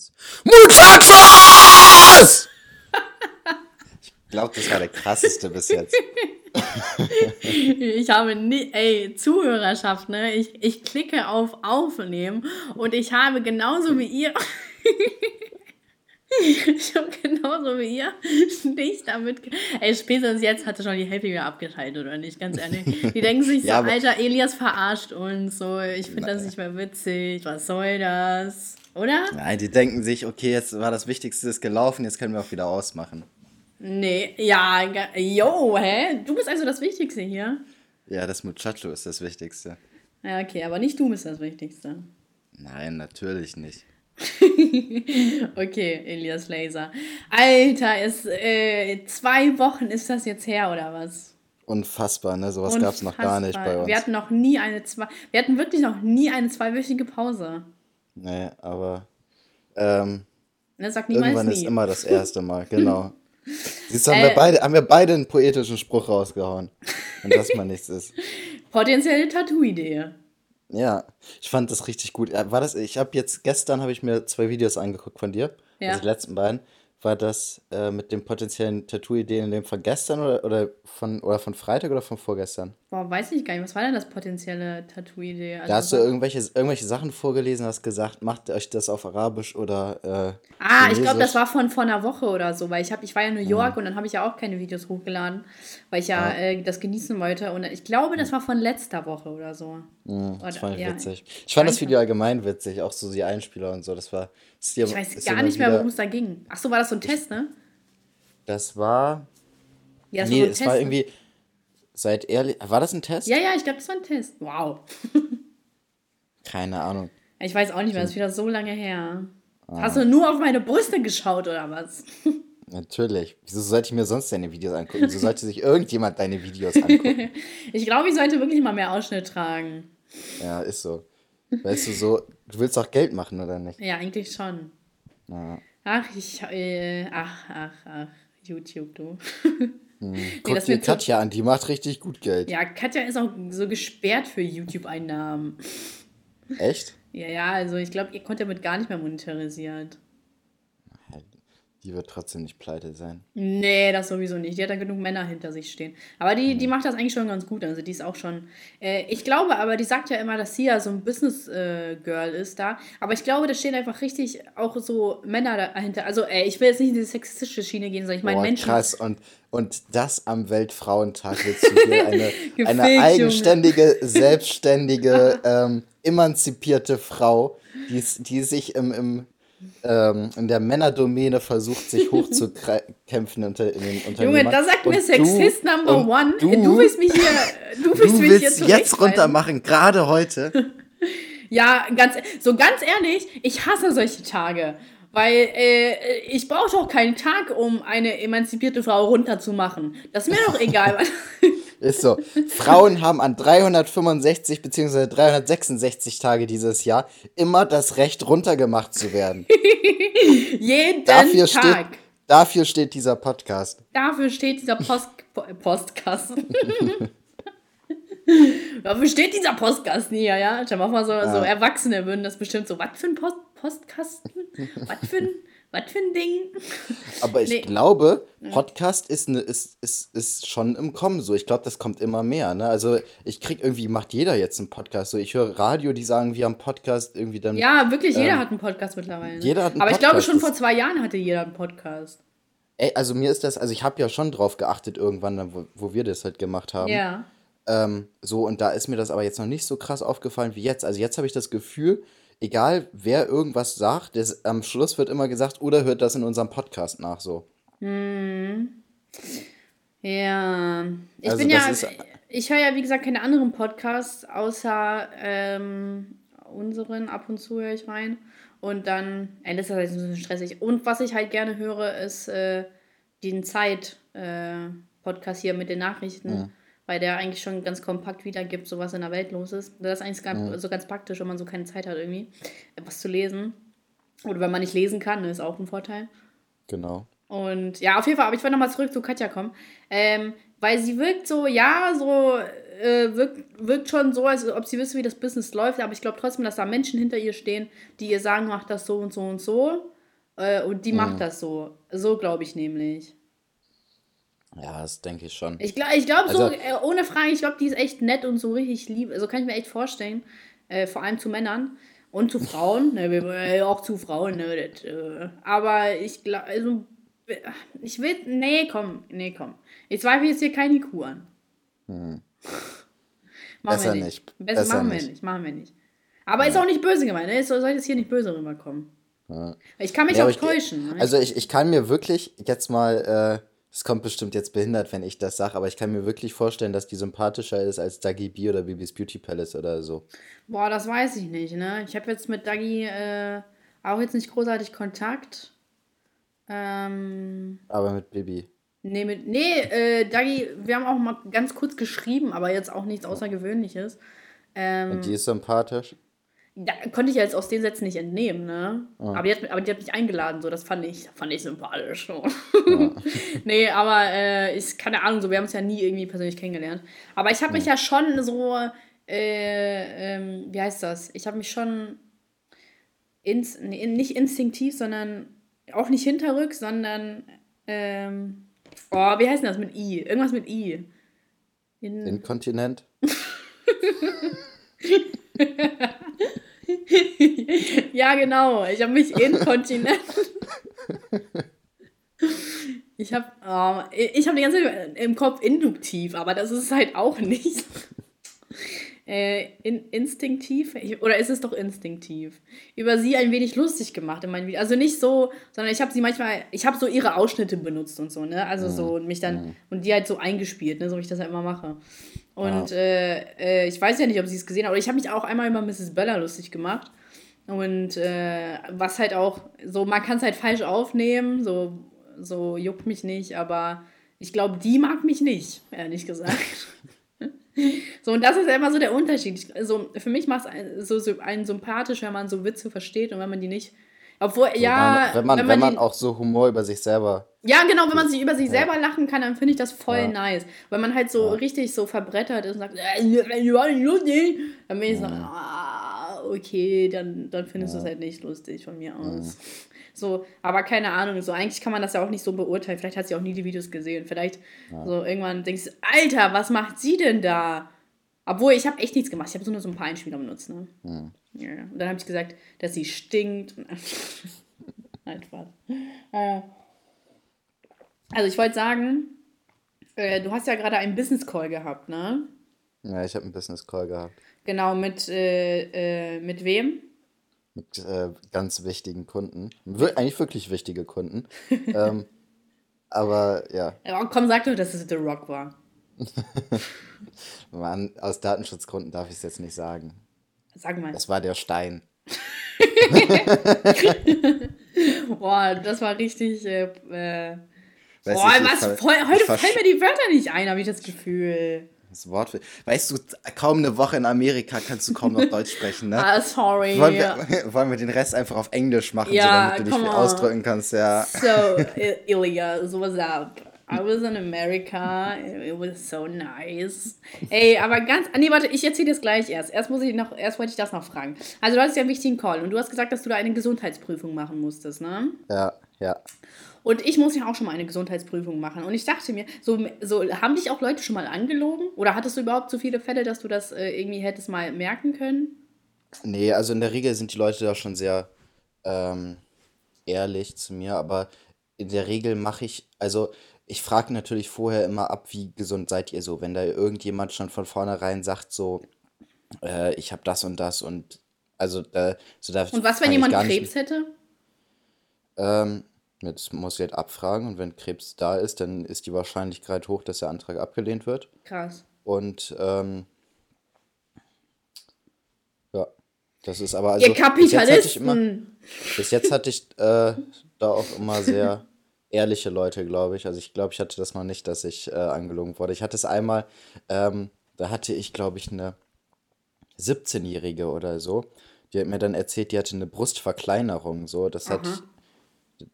eins. Muchachos! ich glaube, das war der krasseste bis jetzt. ich habe nie, ey, Zuhörerschaft, ne? Ich, ich klicke auf Aufnehmen und ich habe genauso wie ihr. ich habe genauso wie ihr nicht damit. Ey, spätestens jetzt hatte schon die Hälfte wieder abgeschaltet, oder nicht? Ganz ehrlich. Die denken sich so, ja, Alter, Elias verarscht uns, so, ich finde das nicht mehr witzig, was soll das? Oder? Nein, die denken sich, okay, jetzt war das Wichtigste ist gelaufen, jetzt können wir auch wieder ausmachen. Nee, ja, yo, hä? Du bist also das Wichtigste hier. Ja, das Muchacho ist das Wichtigste. Ja, okay, aber nicht du bist das Wichtigste. Nein, natürlich nicht. okay, Elias Laser. Alter, ist, äh, zwei Wochen ist das jetzt her, oder was? Unfassbar, ne? Sowas gab es noch gar nicht bei uns. Wir hatten noch nie eine zwei. Wir hatten wirklich noch nie eine zweiwöchige Pause. Nee, aber ähm, das sagt irgendwann nie. ist immer das erste Mal, genau. Siehst du, haben, äh, wir beide, haben wir beide einen poetischen Spruch rausgehauen. Und das mal nichts ist. Potenzielle Tattoo-Idee. Ja, ich fand das richtig gut. War das, ich habe jetzt, gestern habe ich mir zwei Videos angeguckt von dir. Ja. Also die letzten beiden war das äh, mit dem potenziellen Tattoo-Ideen in dem von gestern oder, oder, von, oder von Freitag oder von vorgestern? Boah, weiß ich gar nicht. Was war denn das potenzielle Tattoo-Idee? Also da hast du irgendwelche, irgendwelche Sachen vorgelesen, hast gesagt, macht euch das auf Arabisch oder. Äh, ah, ich glaube, das war von vor einer Woche oder so, weil ich, hab, ich war ja in New York mhm. und dann habe ich ja auch keine Videos hochgeladen, weil ich ja, ja. Äh, das genießen wollte. Und ich glaube, das war von letzter Woche oder so. Mhm, das fand ich ja, witzig. Ich fand das Video allgemein witzig, auch so die Einspieler und so. Das war. Das ich weiß gar nicht mehr, worum es da ging. Ach so, war das so ein Test, ne? Das war. Ja, das nee, war so es Test, war ne? irgendwie. Seid ehrlich. War das ein Test? Ja, ja, ich glaube, das war ein Test. Wow. Keine Ahnung. Ich weiß auch nicht mehr, das ist wieder so lange her. Ah. Hast du nur auf meine Brüste geschaut oder was? Natürlich. Wieso sollte ich mir sonst deine Videos angucken? Wieso sollte sich irgendjemand deine Videos angucken? ich glaube, ich sollte wirklich mal mehr Ausschnitt tragen. Ja, ist so. Weißt du, so, du willst auch Geld machen, oder nicht? Ja, eigentlich schon. Ja. Ach, ich, äh, ach, ach, ach, YouTube, du. Hm. Guck nee, dir Katja so, an, die macht richtig gut Geld. Ja, Katja ist auch so gesperrt für YouTube-Einnahmen. Echt? Ja, ja, also ich glaube, ihr konnte damit gar nicht mehr monetarisiert. Die wird trotzdem nicht pleite sein. Nee, das sowieso nicht. Die hat da genug Männer hinter sich stehen. Aber die, die mhm. macht das eigentlich schon ganz gut. Also die ist auch schon. Äh, ich glaube aber, die sagt ja immer, dass sie ja so ein Business-Girl äh, ist da. Aber ich glaube, da stehen einfach richtig auch so Männer dahinter. Also, ey, ich will jetzt nicht in diese sexistische Schiene gehen, sondern ich meine Menschen. Krass, und, und das am Weltfrauentag willst du hier eine, eine eigenständige, selbstständige, ähm, emanzipierte Frau, die, die sich im, im ähm, in der Männerdomäne versucht, sich hochzukämpfen unter in den Unternehmen. Junge, da sagt mir Sexist du, Number One. Du, du willst mich hier, du willst, du willst mich hier jetzt runtermachen, gerade heute. ja, ganz, so ganz ehrlich, ich hasse solche Tage. Weil äh, ich brauche doch keinen Tag, um eine emanzipierte Frau runterzumachen. Das ist mir doch egal. Ist so. Frauen haben an 365 bzw. 366 Tage dieses Jahr immer das Recht, runtergemacht zu werden. Jeden dafür Tag. Steht, dafür steht dieser Podcast. Dafür steht dieser Post Postkasten. dafür steht dieser Postkasten hier, ja. Schau mal, so, ja. so Erwachsene würden das bestimmt so, was für ein Post Postkasten? was für ein was für ein Ding? Aber ich nee. glaube, Podcast ist, ne, ist, ist, ist schon im Kommen so. Ich glaube, das kommt immer mehr. Ne? Also ich krieg irgendwie, macht jeder jetzt einen Podcast. So, ich höre Radio, die sagen, wir haben Podcast irgendwie dann. Ja, wirklich, jeder ähm, hat einen Podcast mittlerweile. Jeder hat einen Aber Podcast. ich glaube, schon vor zwei Jahren hatte jeder einen Podcast. Ey, also mir ist das, also ich habe ja schon drauf geachtet irgendwann, wo, wo wir das halt gemacht haben. Ja. Ähm, so, und da ist mir das aber jetzt noch nicht so krass aufgefallen wie jetzt. Also jetzt habe ich das Gefühl, egal wer irgendwas sagt, das, am Schluss wird immer gesagt, oder hört das in unserem Podcast nach so. Hm. Ja. Ich also bin ja. Ich höre ja, wie gesagt, keine anderen Podcasts, außer ähm, unseren. Ab und zu höre ich rein. Und dann, ey, das ist halt ein bisschen stressig. Und was ich halt gerne höre, ist äh, den Zeit-Podcast äh, hier mit den Nachrichten. Ja weil der eigentlich schon ganz kompakt wiedergibt, so was in der Welt los ist. Das ist eigentlich ja. so ganz praktisch, wenn man so keine Zeit hat, irgendwie was zu lesen. Oder wenn man nicht lesen kann, ist auch ein Vorteil. Genau. Und ja, auf jeden Fall, aber ich wollte nochmal zurück zu Katja kommen. Ähm, Weil sie wirkt so, ja, so, äh, wirkt, wirkt schon so, als ob sie wüsste, wie das Business läuft, aber ich glaube trotzdem, dass da Menschen hinter ihr stehen, die ihr sagen, mach das so und so und so. Äh, und die mhm. macht das so. So glaube ich nämlich. Ja, das denke ich schon. Ich glaube, ich glaub, also, so, äh, ohne Frage, ich glaube, die ist echt nett und so richtig lieb. Also kann ich mir echt vorstellen. Äh, vor allem zu Männern und zu Frauen. ne, wir, auch zu Frauen, ne, das, äh, aber ich glaube, also, ich will, nee, komm, nee, komm. Ich zweifle jetzt hier keine IQ an. Hm. machen Besser wir nicht. nicht. Besser, Besser machen nicht. wir nicht, machen wir nicht. Aber ja. ist auch nicht böse gemeint, ne? Es soll jetzt hier nicht böse rüberkommen. Ja. Ich kann mich ja, auch täuschen. Ich, ne? also ich, ich kann mir wirklich jetzt mal, äh, es kommt bestimmt jetzt behindert, wenn ich das sage, aber ich kann mir wirklich vorstellen, dass die sympathischer ist als Dagi B oder Bibis Beauty Palace oder so. Boah, das weiß ich nicht, ne? Ich habe jetzt mit Dagi äh, auch jetzt nicht großartig Kontakt. Ähm, aber mit Bibi. Nee, mit, nee äh, Dagi, wir haben auch mal ganz kurz geschrieben, aber jetzt auch nichts Außergewöhnliches. Ähm, Und die ist sympathisch? Da konnte ich ja jetzt aus den Sätzen nicht entnehmen, ne? Ja. Aber, die hat, aber die hat mich eingeladen, so, das fand ich, fand ich sympathisch. So. Ja. nee, aber äh, ich, keine Ahnung, so, wir haben es ja nie irgendwie persönlich kennengelernt. Aber ich habe mich ja schon so, äh, ähm, wie heißt das? Ich habe mich schon ins, nee, nicht instinktiv, sondern auch nicht hinterrück, sondern, ähm, oh, wie heißt denn das mit I? Irgendwas mit I. In Inkontinent? ja, genau. Ich habe mich inkontinent. ich habe oh, ich hab die ganze Zeit im Kopf induktiv, aber das ist halt auch nicht. äh, in, instinktiv, oder ist es doch instinktiv, über sie ein wenig lustig gemacht in meinen Videos. Also nicht so, sondern ich habe sie manchmal, ich habe so ihre Ausschnitte benutzt und so, ne? Also so und mich dann, mhm. und die halt so eingespielt, ne? So wie ich das ja immer mache. Und ja. äh, äh, ich weiß ja nicht, ob sie es gesehen hat, aber ich habe mich auch einmal über Mrs. Bella lustig gemacht. Und äh, was halt auch, so, man kann es halt falsch aufnehmen, so, so juckt mich nicht, aber ich glaube, die mag mich nicht, ehrlich gesagt. so, und das ist immer so der Unterschied. Ich, also, für mich macht es so, so einen sympathisch, wenn man so Witze versteht und wenn man die nicht obwohl, also ja. Wenn man, wenn man, wenn man, auch so Humor über sich selber. Ja, genau, wenn man sich über sich ja. selber lachen kann, dann finde ich das voll ja. nice. Weil man halt so ja. richtig so verbrettert ist und sagt, äh, lustig. Dann bin ich so, ah, okay, dann, dann findest du es halt nicht lustig von mir aus. So, aber keine Ahnung, so eigentlich kann man das ja auch nicht so beurteilen. Vielleicht hat sie auch nie die Videos gesehen. Vielleicht so irgendwann denkst du, Alter, was macht sie denn da? Obwohl, ich habe echt nichts gemacht. Ich habe so nur so ein paar Einspieler benutzt, ne? Mhm. Ja, und dann habe ich gesagt, dass sie stinkt. Einfach. Äh, also ich wollte sagen, äh, du hast ja gerade einen Business Call gehabt, ne? Ja, ich habe einen Business Call gehabt. Genau, mit, äh, äh mit wem? Mit äh, ganz wichtigen Kunden. Wir eigentlich wirklich wichtige Kunden. ähm, aber ja. ja. Komm, sag doch, dass es The Rock war. Mann, aus Datenschutzgründen darf ich es jetzt nicht sagen. Sag mal. Das war der Stein. Boah, das war richtig. Äh, äh Boah, was, voll, heute fallen mir die Wörter nicht ein, habe ich das Gefühl. Das Wort. Weißt du, kaum eine Woche in Amerika kannst du kaum noch Deutsch sprechen, ne? Ah, sorry. Wollen wir, wollen wir den Rest einfach auf Englisch machen, ja, so, damit du dich ausdrücken kannst, ja. So, Ilya, so what's up? I was in America. It was so nice. Ey, aber ganz. Ah, nee, warte, ich erzähle das gleich erst. Erst muss ich noch, erst wollte ich das noch fragen. Also du hattest ja einen wichtigen Call und du hast gesagt, dass du da eine Gesundheitsprüfung machen musstest, ne? Ja, ja. Und ich muss ja auch schon mal eine Gesundheitsprüfung machen. Und ich dachte mir, so, so haben dich auch Leute schon mal angelogen? Oder hattest du überhaupt so viele Fälle, dass du das äh, irgendwie hättest mal merken können? Nee, also in der Regel sind die Leute da schon sehr ähm, ehrlich zu mir, aber in der Regel mache ich, also ich frage natürlich vorher immer ab, wie gesund seid ihr so. Wenn da irgendjemand schon von vornherein sagt, so, äh, ich habe das und das und also äh, so da Und was, wenn jemand Krebs hätte? Ähm, das muss ich halt abfragen und wenn Krebs da ist, dann ist die Wahrscheinlichkeit hoch, dass der Antrag abgelehnt wird. Krass. Und ähm, ja, das ist aber also. Ihr Kapitalisten! Bis jetzt hatte ich, immer, bis jetzt hatte ich äh, da auch immer sehr ehrliche Leute, glaube ich. Also ich glaube, ich hatte das noch nicht, dass ich äh, angelogen wurde. Ich hatte es einmal, ähm, da hatte ich, glaube ich, eine 17-Jährige oder so. Die hat mir dann erzählt, die hatte eine Brustverkleinerung. So, das Aha. hat,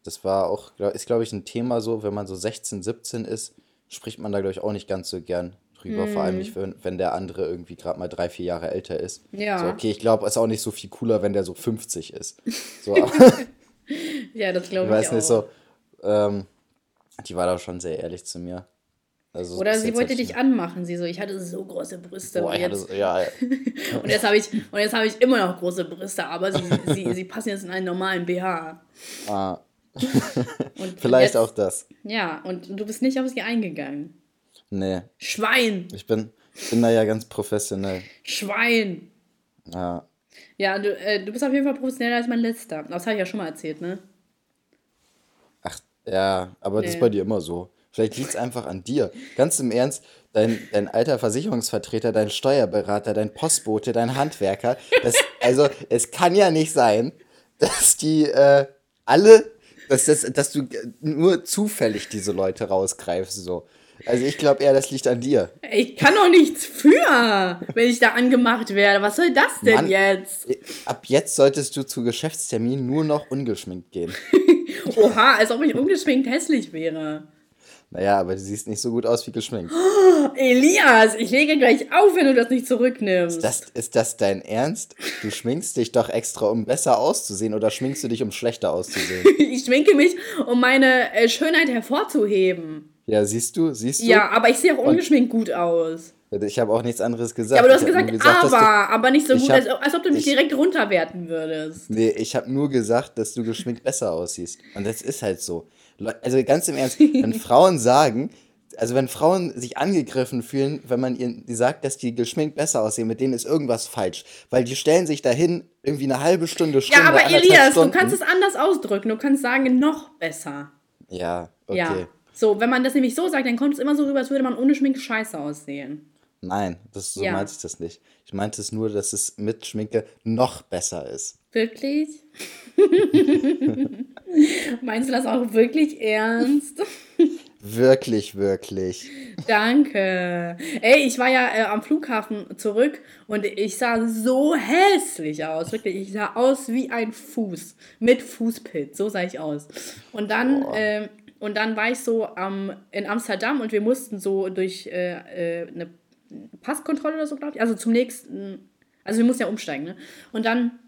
das war auch, ist glaube ich ein Thema so, wenn man so 16, 17 ist, spricht man da, glaube ich, auch nicht ganz so gern drüber. Mm. Vor allem nicht, wenn, wenn der andere irgendwie gerade mal drei, vier Jahre älter ist. Ja. So, okay, ich glaube, es ist auch nicht so viel cooler, wenn der so 50 ist. So, ja, das glaube ich, ich weiß auch. nicht so. Ähm, die war da schon sehr ehrlich zu mir. Also Oder sie wollte dich anmachen. Sie so, ich hatte so große Brüste. Boah, und jetzt, ja, ja. und jetzt habe ich, hab ich immer noch große Brüste, aber sie, sie, sie passen jetzt in einen normalen BH. Ah. Vielleicht jetzt, auch das. Ja, und du bist nicht auf sie eingegangen. Nee. Schwein! Ich bin, ich bin da ja ganz professionell. Schwein! Ja. Ja, du, äh, du bist auf jeden Fall professioneller als mein letzter. Das habe ich ja schon mal erzählt, ne? Ja, aber nee. das ist bei dir immer so. Vielleicht liegt es einfach an dir. Ganz im Ernst, dein, dein alter Versicherungsvertreter, dein Steuerberater, dein Postbote, dein Handwerker. Das, also, es kann ja nicht sein, dass die äh, alle, dass, das, dass du nur zufällig diese Leute rausgreifst. So. Also ich glaube eher, das liegt an dir. Ich kann doch nichts für, wenn ich da angemacht werde. Was soll das denn Mann, jetzt? Ab jetzt solltest du zu Geschäftstermin nur noch ungeschminkt gehen. Oha, als ob ich ungeschminkt hässlich wäre. Naja, aber du siehst nicht so gut aus wie geschminkt. Oh, Elias, ich lege gleich auf, wenn du das nicht zurücknimmst. Ist das, ist das dein Ernst? Du schminkst dich doch extra, um besser auszusehen oder schminkst du dich, um schlechter auszusehen? ich schminke mich, um meine äh, Schönheit hervorzuheben. Ja, siehst du, siehst du? Ja, aber ich sehe auch ungeschminkt Und gut aus. Ich habe auch nichts anderes gesagt. Ja, aber du hast gesagt, gesagt, aber, du, aber nicht so gut, hab, als, als, ob du mich ich, direkt runterwerten würdest. Nee, ich habe nur gesagt, dass du geschminkt besser aussiehst. Und das ist halt so. Also ganz im Ernst, wenn Frauen sagen, also wenn Frauen sich angegriffen fühlen, wenn man ihnen sagt, dass die geschminkt besser aussehen, mit denen ist irgendwas falsch. Weil die stellen sich dahin irgendwie eine halbe Stunde, Stunde Ja, aber Elias, Stunden. du kannst es anders ausdrücken. Du kannst sagen, noch besser. Ja, okay. Ja. So, wenn man das nämlich so sagt, dann kommt es immer so rüber, als würde man ohne Schminke scheiße aussehen. Nein, das, so ja. meinte ich das nicht. Ich meinte es nur, dass es mit Schminke noch besser ist. Wirklich? Meinst du das auch wirklich ernst? Wirklich, wirklich. Danke. Ey, ich war ja äh, am Flughafen zurück und ich sah so hässlich aus. Wirklich, ich sah aus wie ein Fuß mit Fußpilz. So sah ich aus. Und dann, äh, und dann war ich so ähm, in Amsterdam und wir mussten so durch äh, äh, eine Passkontrolle oder so, glaube ich. Also zum nächsten. Also wir mussten ja umsteigen, ne? Und dann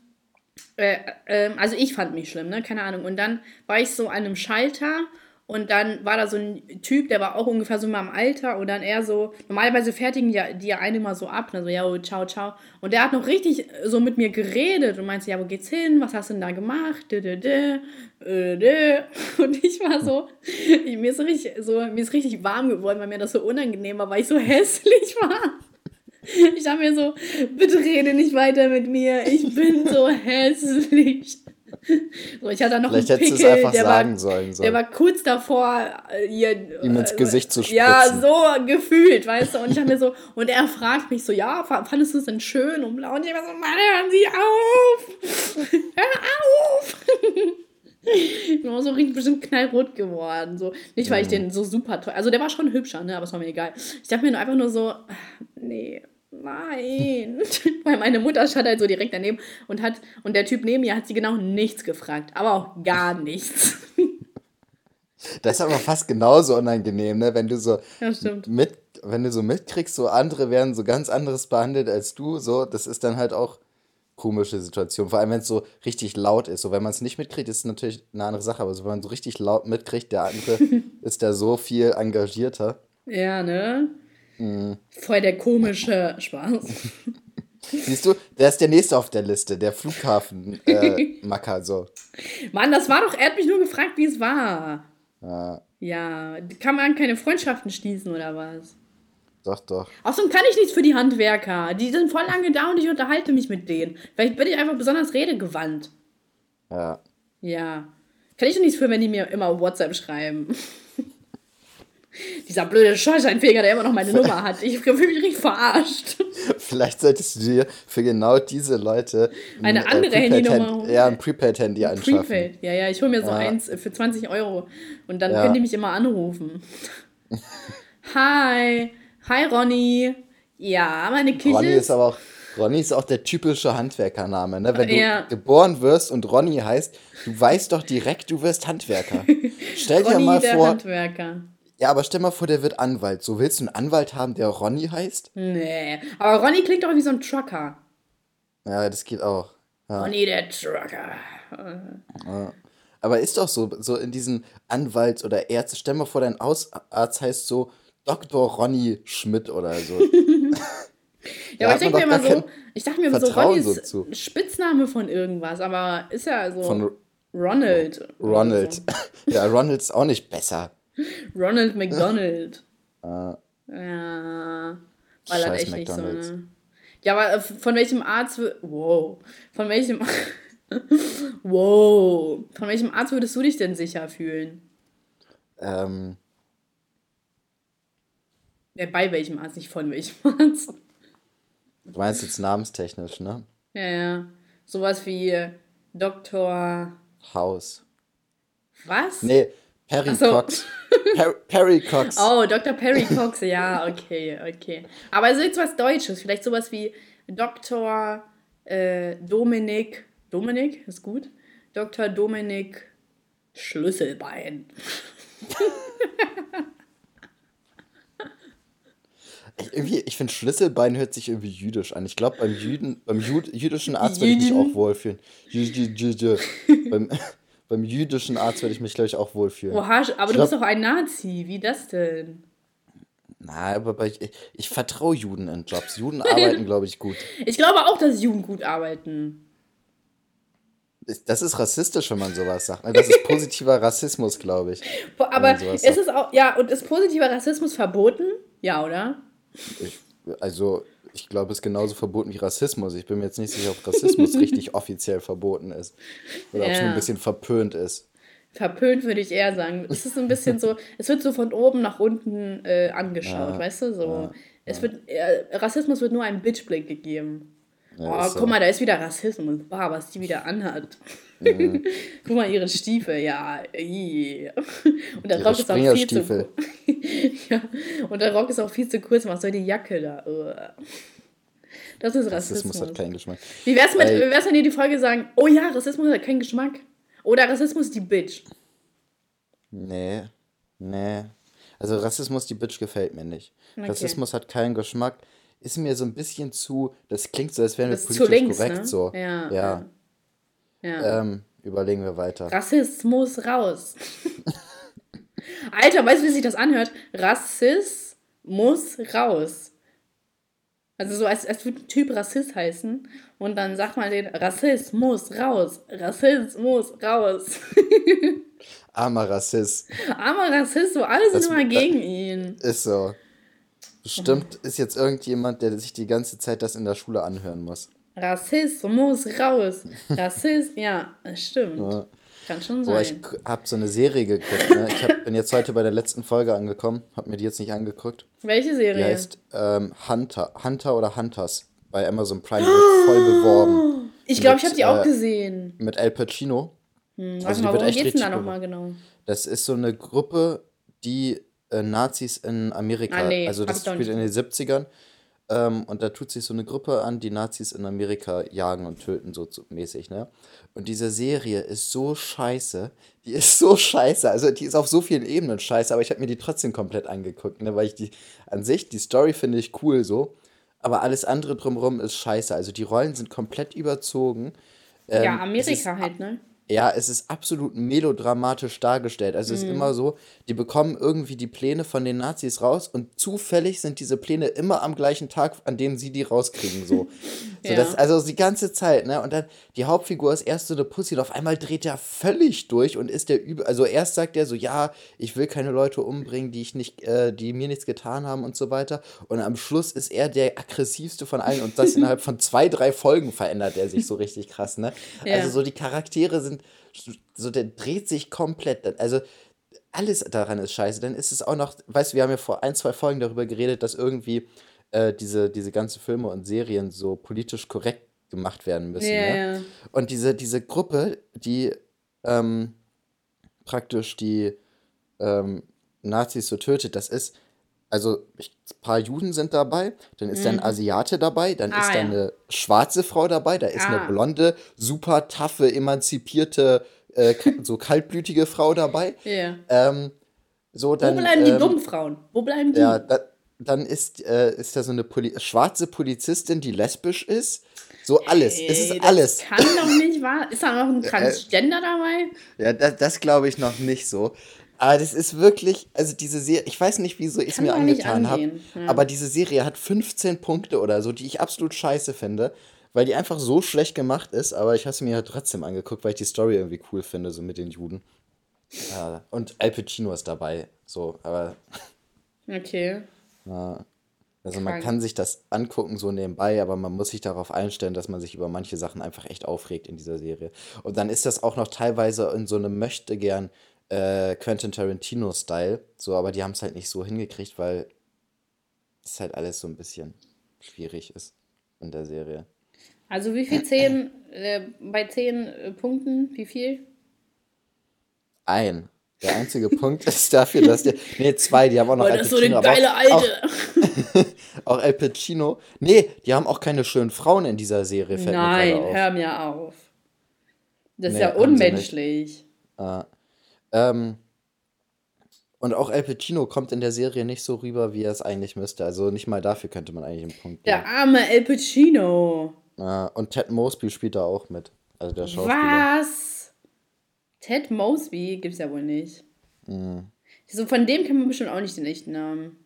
äh, äh, also ich fand mich schlimm, ne? Keine Ahnung. Und dann war ich so an einem Schalter und dann war da so ein Typ, der war auch ungefähr so in meinem Alter und dann eher so, normalerweise fertigen die, die ja eine mal so ab, ne? so, ja, oh, ciao, ciao. Und der hat noch richtig so mit mir geredet und meinte, ja, wo geht's hin? Was hast du denn da gemacht? Und ich war so, ich, mir, ist richtig, so, mir ist richtig warm geworden, weil mir das so unangenehm war, weil ich so hässlich war. Ich dachte mir so, bitte rede nicht weiter mit mir. Ich bin so hässlich. So, ich hatte noch Vielleicht einen Pickel, einfach der, sagen war, sollen, so. der war kurz davor, äh, ihr, ihm ins Gesicht zu spritzen. Ja, so gefühlt, weißt du. Und ich dachte mir so, und er fragt mich so, ja, fandest du es denn schön und blau? Und ich war so, Mann, hören Sie auf! Hör auf! Ich bin auch so richtig bestimmt knallrot geworden. So. Nicht, weil ich den so super toll. Also der war schon hübscher, ne? Aber es war mir egal. Ich dachte mir nur einfach nur so, nee, nein. Weil meine Mutter stand halt so direkt daneben und hat, und der Typ neben mir hat sie genau nichts gefragt, aber auch gar nichts. Das ist aber fast genauso unangenehm, ne? Wenn du so ja, mit, wenn du so mitkriegst, so andere werden so ganz anderes behandelt als du, so, das ist dann halt auch komische Situation. Vor allem, wenn es so richtig laut ist. So, wenn man es nicht mitkriegt, ist es natürlich eine andere Sache. Aber so, wenn man so richtig laut mitkriegt, der andere ist da so viel engagierter. Ja, ne? Mhm. Voll der komische Spaß. Siehst du, der ist der nächste auf der Liste, der Flughafen-Macker. Äh, so. Mann, das war doch, er hat mich nur gefragt, wie es war. Ja. Ja, kann man keine Freundschaften schließen oder was? Doch, doch. Außerdem kann ich nichts für die Handwerker. Die sind voll lange da und ich unterhalte mich mit denen. Vielleicht bin ich einfach besonders redegewandt. Ja. Ja. Kann ich doch nichts für, wenn die mir immer WhatsApp schreiben. Dieser blöde Schornsteinfeger, der immer noch meine Nummer hat. Ich fühle mich richtig verarscht. Vielleicht solltest du dir für genau diese Leute eine ein, andere äh, Handynummer holen. Ja, ein Prepaid-Handy anschaffen. Prepaid, ja, ja. Ich hole mir so ja. eins für 20 Euro und dann ja. können die mich immer anrufen. Hi, hi Ronny. Ja, meine Küche Ronny ist aber auch Ronny ist auch der typische Handwerkername. Ne? Wenn ja. du geboren wirst und Ronny heißt, du weißt doch direkt, du wirst Handwerker. Stell dir mal der vor. Handwerker Ja, aber stell mal vor, der wird Anwalt. So willst du einen Anwalt haben, der Ronny heißt? Nee. Aber Ronny klingt doch wie so ein Trucker. Ja, das geht auch. Ja. Ronny der Trucker. Ja. Aber ist doch so, so in diesen Anwalts- oder Ärzte, stell mal vor, dein Hausarzt heißt so Dr. Ronny Schmidt oder so. ja, aber ich denke mir immer so, ich dachte mir so, Ronny ist so Spitzname von irgendwas, aber ist ja so von Ronald. Ronald. So. ja, Ronald ist auch nicht besser. Ronald McDonald. Uh, ja. Weil er echt McDonald's. nicht so, ne? Ja, aber äh, von welchem Arzt. Wow. Von welchem. wow. Von welchem Arzt würdest du dich denn sicher fühlen? Ähm. Ja, bei welchem Arzt, nicht von welchem Arzt. Du meinst jetzt namenstechnisch, ne? Ja, ja. Sowas wie Dr. House. Was? Nee, Perry so. Cox. Per Perry Cox. Oh, Dr. Perry Cox, ja, okay, okay. Aber ist jetzt was Deutsches, vielleicht sowas wie Dr. Äh, Dominik. Dominik, ist gut. Dr. Dominik Schlüsselbein. Ich, irgendwie, ich finde, Schlüsselbein hört sich irgendwie jüdisch an. Ich glaube, beim, Jüden, beim Jud, jüdischen Arzt würde ich mich auch wohlfühlen. beim, beim jüdischen Arzt würde ich mich, glaube ich, auch wohlfühlen. Oha, aber ich du bist doch ein Nazi. Wie das denn? Na, aber ich, ich, ich vertraue Juden in Jobs. Juden arbeiten, glaube ich, gut. Ich glaube auch, dass Juden gut arbeiten. Das ist rassistisch, wenn man sowas sagt. Ne? Das ist positiver Rassismus, glaube ich. Aber ist es auch, ja, und ist positiver Rassismus verboten? Ja, oder? Ich, also, ich glaube, es ist genauso verboten wie Rassismus. Ich bin mir jetzt nicht sicher, ob Rassismus richtig offiziell verboten ist. Oder ja. ob es nur ein bisschen verpönt ist. Verpönt würde ich eher sagen. Es ist ein bisschen so, es wird so von oben nach unten äh, angeschaut, ja, weißt du? So. Ja, es wird, äh, Rassismus wird nur ein Bitchblick gegeben. Ja, oh, guck so. mal, da ist wieder Rassismus. Boah, was die wieder anhat. Mhm. guck mal, ihre Stiefel, ja. Und der ihre Rock ist auch viel zu ja. Und der Rock ist auch viel zu kurz. Was soll die Jacke da? Das ist Rassismus. Rassismus hat keinen Geschmack. Wie wär's, mit, wie wär's, wenn die die Folge sagen, oh ja, Rassismus hat keinen Geschmack? Oder Rassismus die Bitch? Nee. Nee. Also Rassismus die Bitch gefällt mir nicht. Okay. Rassismus hat keinen Geschmack ist mir so ein bisschen zu, das klingt so, als wären wir politisch links, korrekt ne? so. Ja. ja. ja. Ähm, überlegen wir weiter. Rassismus raus. Alter, weißt du, wie sich das anhört? Rassismus raus. Also so, als, als würde ein Typ Rassist heißen und dann sagt man den Rassismus raus. Rassismus raus. Armer Rassist. Armer Rassist, so alle sind das, immer gegen ihn. Ist so. Bestimmt ist jetzt irgendjemand, der sich die ganze Zeit das in der Schule anhören muss. Rassismus raus. Rassismus, ja, das stimmt. Ja. Kann schon sein. Boah, ich habe so eine Serie geguckt. Ne? Ich hab, bin jetzt heute bei der letzten Folge angekommen. Habe mir die jetzt nicht angeguckt. Welche Serie? Die heißt ähm, Hunter. Hunter oder Hunters. Bei Amazon Prime wird voll beworben. Ich glaube, ich habe die auch äh, gesehen. Mit Al Pacino. Hm, also mal, die wird echt geht's denn da nochmal genau? Das ist so eine Gruppe, die äh, Nazis in Amerika. Ah, nee, also das spielt in den 70ern. Ähm, und da tut sich so eine Gruppe an, die Nazis in Amerika jagen und töten, so mäßig, ne? Und diese Serie ist so scheiße. Die ist so scheiße. Also die ist auf so vielen Ebenen scheiße, aber ich habe mir die trotzdem komplett angeguckt, ne? Weil ich die an sich, die Story finde ich cool so. Aber alles andere drumherum ist scheiße. Also die Rollen sind komplett überzogen. Ähm, ja, Amerika halt, ne? Ja, es ist absolut melodramatisch dargestellt. Also es ist mhm. immer so, die bekommen irgendwie die Pläne von den Nazis raus und zufällig sind diese Pläne immer am gleichen Tag, an dem sie die rauskriegen. So. so ja. das, also die ganze Zeit, ne? Und dann die Hauptfigur ist erst so eine Pussy und auf einmal dreht er völlig durch und ist der übel. Also erst sagt er so, ja, ich will keine Leute umbringen, die ich nicht, äh, die mir nichts getan haben und so weiter. Und am Schluss ist er der aggressivste von allen und das innerhalb von zwei, drei Folgen verändert er sich so richtig krass, ne? Ja. Also so die Charaktere sind so der dreht sich komplett. Also alles daran ist scheiße. Dann ist es auch noch, weißt du, wir haben ja vor ein, zwei Folgen darüber geredet, dass irgendwie äh, diese, diese ganzen Filme und Serien so politisch korrekt gemacht werden müssen. Yeah, ne? Und diese, diese Gruppe, die ähm, praktisch die ähm, Nazis so tötet, das ist, also ein paar Juden sind dabei, dann ist mhm. da ein mhm. Asiate dabei, dann ah, ist da ja. eine schwarze Frau dabei, da ist ah. eine blonde, super taffe, emanzipierte, äh, so kaltblütige Frau dabei. Yeah. Ähm, So, dann, Wo bleiben die ähm, dummen Frauen? Wo bleiben die? Ja, da, dann ist, äh, ist da so eine Poli schwarze Polizistin, die lesbisch ist. So alles. Ey, es ist alles. Kann doch nicht wahr. Ist da noch ein äh, Transgender äh, dabei? Ja, das, das glaube ich noch nicht so. Aber das ist wirklich, also diese Serie, ich weiß nicht, wieso ich es mir angetan habe, ja. aber diese Serie hat 15 Punkte oder so, die ich absolut scheiße finde, weil die einfach so schlecht gemacht ist, aber ich habe sie mir halt trotzdem angeguckt, weil ich die Story irgendwie cool finde, so mit den Juden. Ja, und Al Pacino ist dabei, so, aber. Okay. Ja. Also man kann sich das angucken so nebenbei, aber man muss sich darauf einstellen, dass man sich über manche Sachen einfach echt aufregt in dieser Serie. Und dann ist das auch noch teilweise in so einem möchte gern äh, Quentin Tarantino-Style. So, aber die haben es halt nicht so hingekriegt, weil es halt alles so ein bisschen schwierig ist in der Serie. Also wie viel zehn, äh, bei zehn äh, Punkten, wie viel? Ein. Der einzige Punkt ist dafür, dass der. Nee, zwei, die haben auch noch Boah, das ist so eine geile Alte. Auch, auch Al Pacino. Nee, die haben auch keine schönen Frauen in dieser Serie, Nein, mir hör mir auf. Das ist nee, ja unmenschlich. Ah. Ähm, und auch Al Pacino kommt in der Serie nicht so rüber, wie er es eigentlich müsste. Also nicht mal dafür könnte man eigentlich einen Punkt geben. Der arme Al Pacino. Ja, und Ted Mosby spielt da auch mit. Also der Schauspieler. Was? Ted Mosby gibt's ja wohl nicht. Mhm. So von dem kennt man bestimmt auch nicht den echten Namen.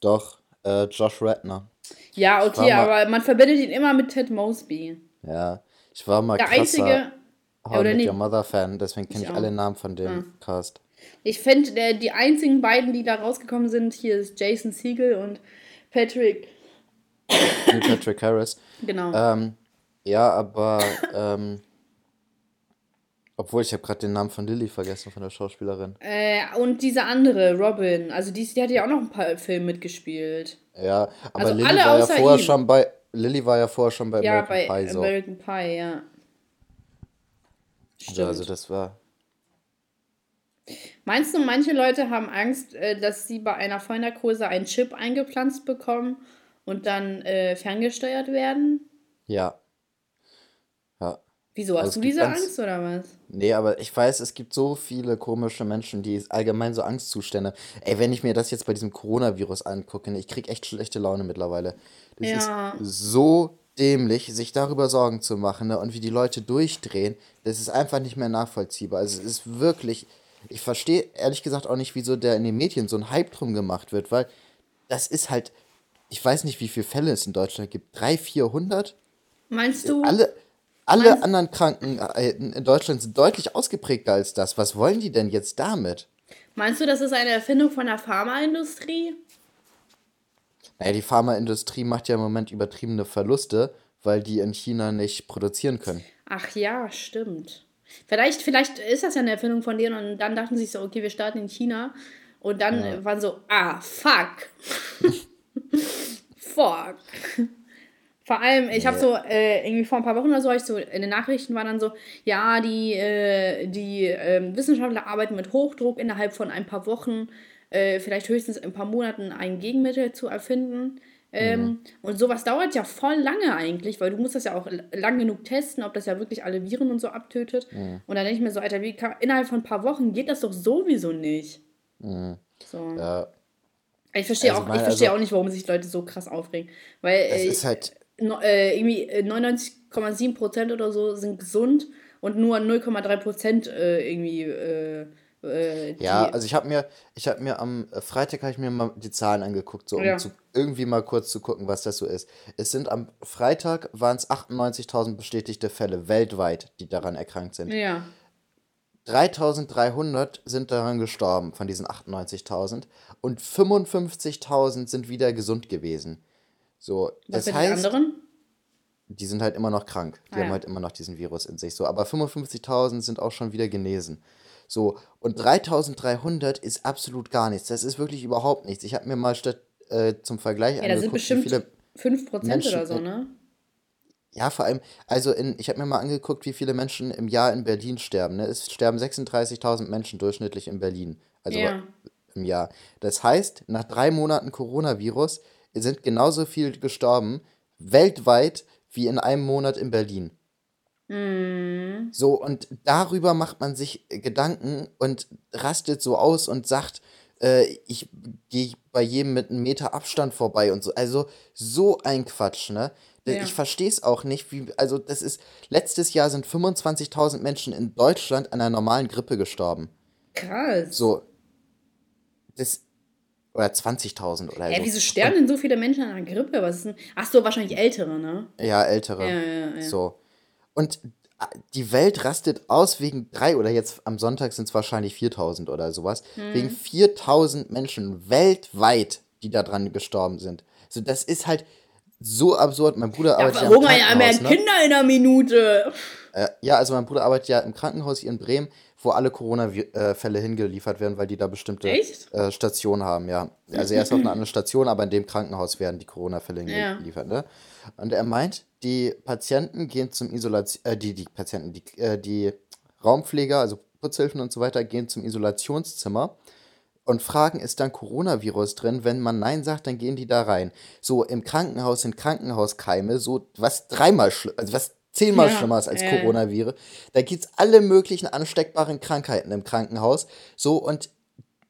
Doch, äh, Josh Redner. Ja, okay, aber man verbindet ihn immer mit Ted Mosby. Ja, ich war mal der krasser, einzige, How ja, I Your Mother Fan, deswegen kenne ich, ich alle Namen von dem ja. Cast. Ich finde, die einzigen beiden, die da rausgekommen sind, hier ist Jason Siegel und Patrick. Patrick Harris. Genau. Ähm, ja, aber ähm, obwohl ich habe gerade den Namen von Lilly vergessen, von der Schauspielerin. Äh, und diese andere, Robin, also die, die hat ja auch noch ein paar Filme mitgespielt. Ja, aber also Lilly war ja vorher ihm. schon bei Lilly war ja vorher schon bei ja, American bei Pie. So. American Pie, ja. Stimmt. Also das war. Meinst du, manche Leute haben Angst, äh, dass sie bei einer Vollnarkose einen Chip eingepflanzt bekommen und dann äh, ferngesteuert werden? Ja. Ja. Wieso, hast also du diese Angst oder was? Nee, aber ich weiß, es gibt so viele komische Menschen, die allgemein so Angstzustände. Ey, wenn ich mir das jetzt bei diesem Coronavirus angucke, ich krieg echt schlechte Laune mittlerweile. Das ja. ist so dämlich, sich darüber Sorgen zu machen ne? und wie die Leute durchdrehen, das ist einfach nicht mehr nachvollziehbar. Also es ist wirklich, ich verstehe ehrlich gesagt auch nicht, wieso der in den Medien so ein Hype drum gemacht wird, weil das ist halt, ich weiß nicht, wie viele Fälle es in Deutschland gibt, 300, 400? Meinst du? Alle, alle meinst anderen Kranken äh, in Deutschland sind deutlich ausgeprägter als das. Was wollen die denn jetzt damit? Meinst du, das ist eine Erfindung von der Pharmaindustrie? Naja, die Pharmaindustrie macht ja im Moment übertriebene Verluste, weil die in China nicht produzieren können. Ach ja, stimmt. Vielleicht, vielleicht ist das ja eine Erfindung von denen und dann dachten sie so, okay, wir starten in China. Und dann ja. waren so, ah, fuck. fuck. Vor allem, ich habe so, äh, irgendwie vor ein paar Wochen oder so, ich so, in den Nachrichten war dann so, ja, die, äh, die äh, Wissenschaftler arbeiten mit Hochdruck innerhalb von ein paar Wochen äh, vielleicht höchstens in ein paar Monaten ein Gegenmittel zu erfinden. Ähm, mhm. Und sowas dauert ja voll lange eigentlich, weil du musst das ja auch lang genug testen, ob das ja wirklich alle Viren und so abtötet. Mhm. Und dann denke ich mir so, Alter, wie kann, innerhalb von ein paar Wochen geht das doch sowieso nicht. Mhm. So. Ja. Ich verstehe also auch, ich also, auch nicht, warum sich Leute so krass aufregen. Weil es äh, ist halt no, äh, irgendwie 99,7% äh, oder so sind gesund und nur 0,3% äh, irgendwie äh, äh, ja, also ich habe mir, ich habe mir am Freitag habe ich mir mal die Zahlen angeguckt, so um ja. zu, irgendwie mal kurz zu gucken, was das so ist. Es sind am Freitag waren es 98.000 bestätigte Fälle weltweit, die daran erkrankt sind. Ja. 3300 sind daran gestorben von diesen 98.000 und 55.000 sind wieder gesund gewesen. So, was das heißt, die anderen? Die sind halt immer noch krank. Die ah, haben ja. halt immer noch diesen Virus in sich. So, aber 55.000 sind auch schon wieder genesen. So, und 3300 ist absolut gar nichts. Das ist wirklich überhaupt nichts. Ich habe mir mal statt äh, zum Vergleich ja, angeguckt, da sind bestimmt wie viele 5% Menschen, oder so, ne? Ja, vor allem, also in, ich habe mir mal angeguckt, wie viele Menschen im Jahr in Berlin sterben. Ne? Es sterben 36.000 Menschen durchschnittlich in Berlin. Also ja. im Jahr. Das heißt, nach drei Monaten Coronavirus sind genauso viel gestorben weltweit wie in einem Monat in Berlin. Mm. So, und darüber macht man sich Gedanken und rastet so aus und sagt, äh, ich gehe bei jedem mit einem Meter Abstand vorbei und so. Also so ein Quatsch, ne? Ja. Ich verstehe es auch nicht, wie, also das ist, letztes Jahr sind 25.000 Menschen in Deutschland an einer normalen Grippe gestorben. Krass. So. Das, oder 20.000 oder so. wieso sterben denn so viele Menschen an einer Grippe? Was ist denn, ach so, wahrscheinlich Ältere, ne? Ja, Ältere. Ja, ja, ja. So. Und die Welt rastet aus wegen drei oder jetzt am Sonntag sind es wahrscheinlich 4000 oder sowas, hm. wegen 4000 Menschen weltweit, die daran gestorben sind. So, das ist halt so absurd. Mein Bruder ja, arbeitet ja im Krankenhaus. Mehr ne? Kinder in einer Minute. Äh, ja, also mein Bruder arbeitet ja im Krankenhaus hier in Bremen, wo alle Corona-Fälle hingeliefert werden, weil die da bestimmte äh, Stationen haben, ja. Also er ist auf einer anderen Station, aber in dem Krankenhaus werden die Corona-Fälle hingeliefert, ja. ne? Und er meint, die Patienten gehen zum Isolation, äh, die, die Patienten, die, äh, die Raumpfleger, also Putzhilfen und so weiter, gehen zum Isolationszimmer und fragen, ist dann Coronavirus drin? Wenn man Nein sagt, dann gehen die da rein. So im Krankenhaus sind Krankenhauskeime, so was dreimal schlimm, also was zehnmal ja, schlimmer ist als äh. Coronavirus. Da gibt es alle möglichen ansteckbaren Krankheiten im Krankenhaus. So und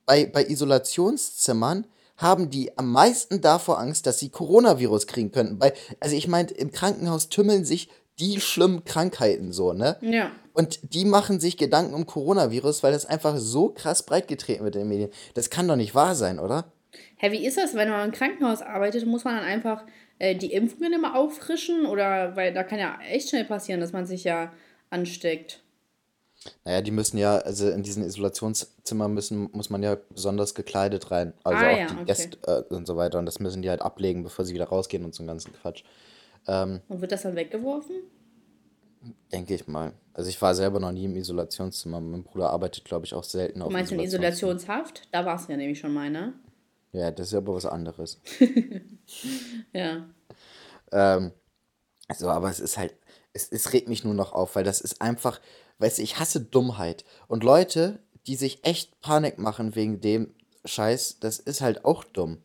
bei, bei Isolationszimmern haben die am meisten davor Angst, dass sie Coronavirus kriegen könnten. Weil, also ich meine, im Krankenhaus tümmeln sich die schlimmen Krankheiten so, ne? Ja. Und die machen sich Gedanken um Coronavirus, weil das einfach so krass breitgetreten wird in den Medien. Das kann doch nicht wahr sein, oder? Hä, wie ist das, wenn man im Krankenhaus arbeitet, muss man dann einfach äh, die Impfungen immer auffrischen? Oder, weil da kann ja echt schnell passieren, dass man sich ja ansteckt. Naja, die müssen ja, also in diesen Isolationszimmern müssen, muss man ja besonders gekleidet rein. Also ah, auch ja, die okay. Gäste äh, und so weiter. Und das müssen die halt ablegen, bevor sie wieder rausgehen und so einen ganzen Quatsch. Ähm, und wird das dann weggeworfen? Denke ich mal. Also ich war selber noch nie im Isolationszimmer. Mein Bruder arbeitet, glaube ich, auch selten auf Du meinst in Isolationshaft? Da warst du ja nämlich schon mal, ne? Ja, das ist aber was anderes. ja. Ähm, also, aber es ist halt, es, es regt mich nur noch auf, weil das ist einfach, weißt du, ich hasse Dummheit. Und Leute, die sich echt Panik machen wegen dem Scheiß, das ist halt auch dumm.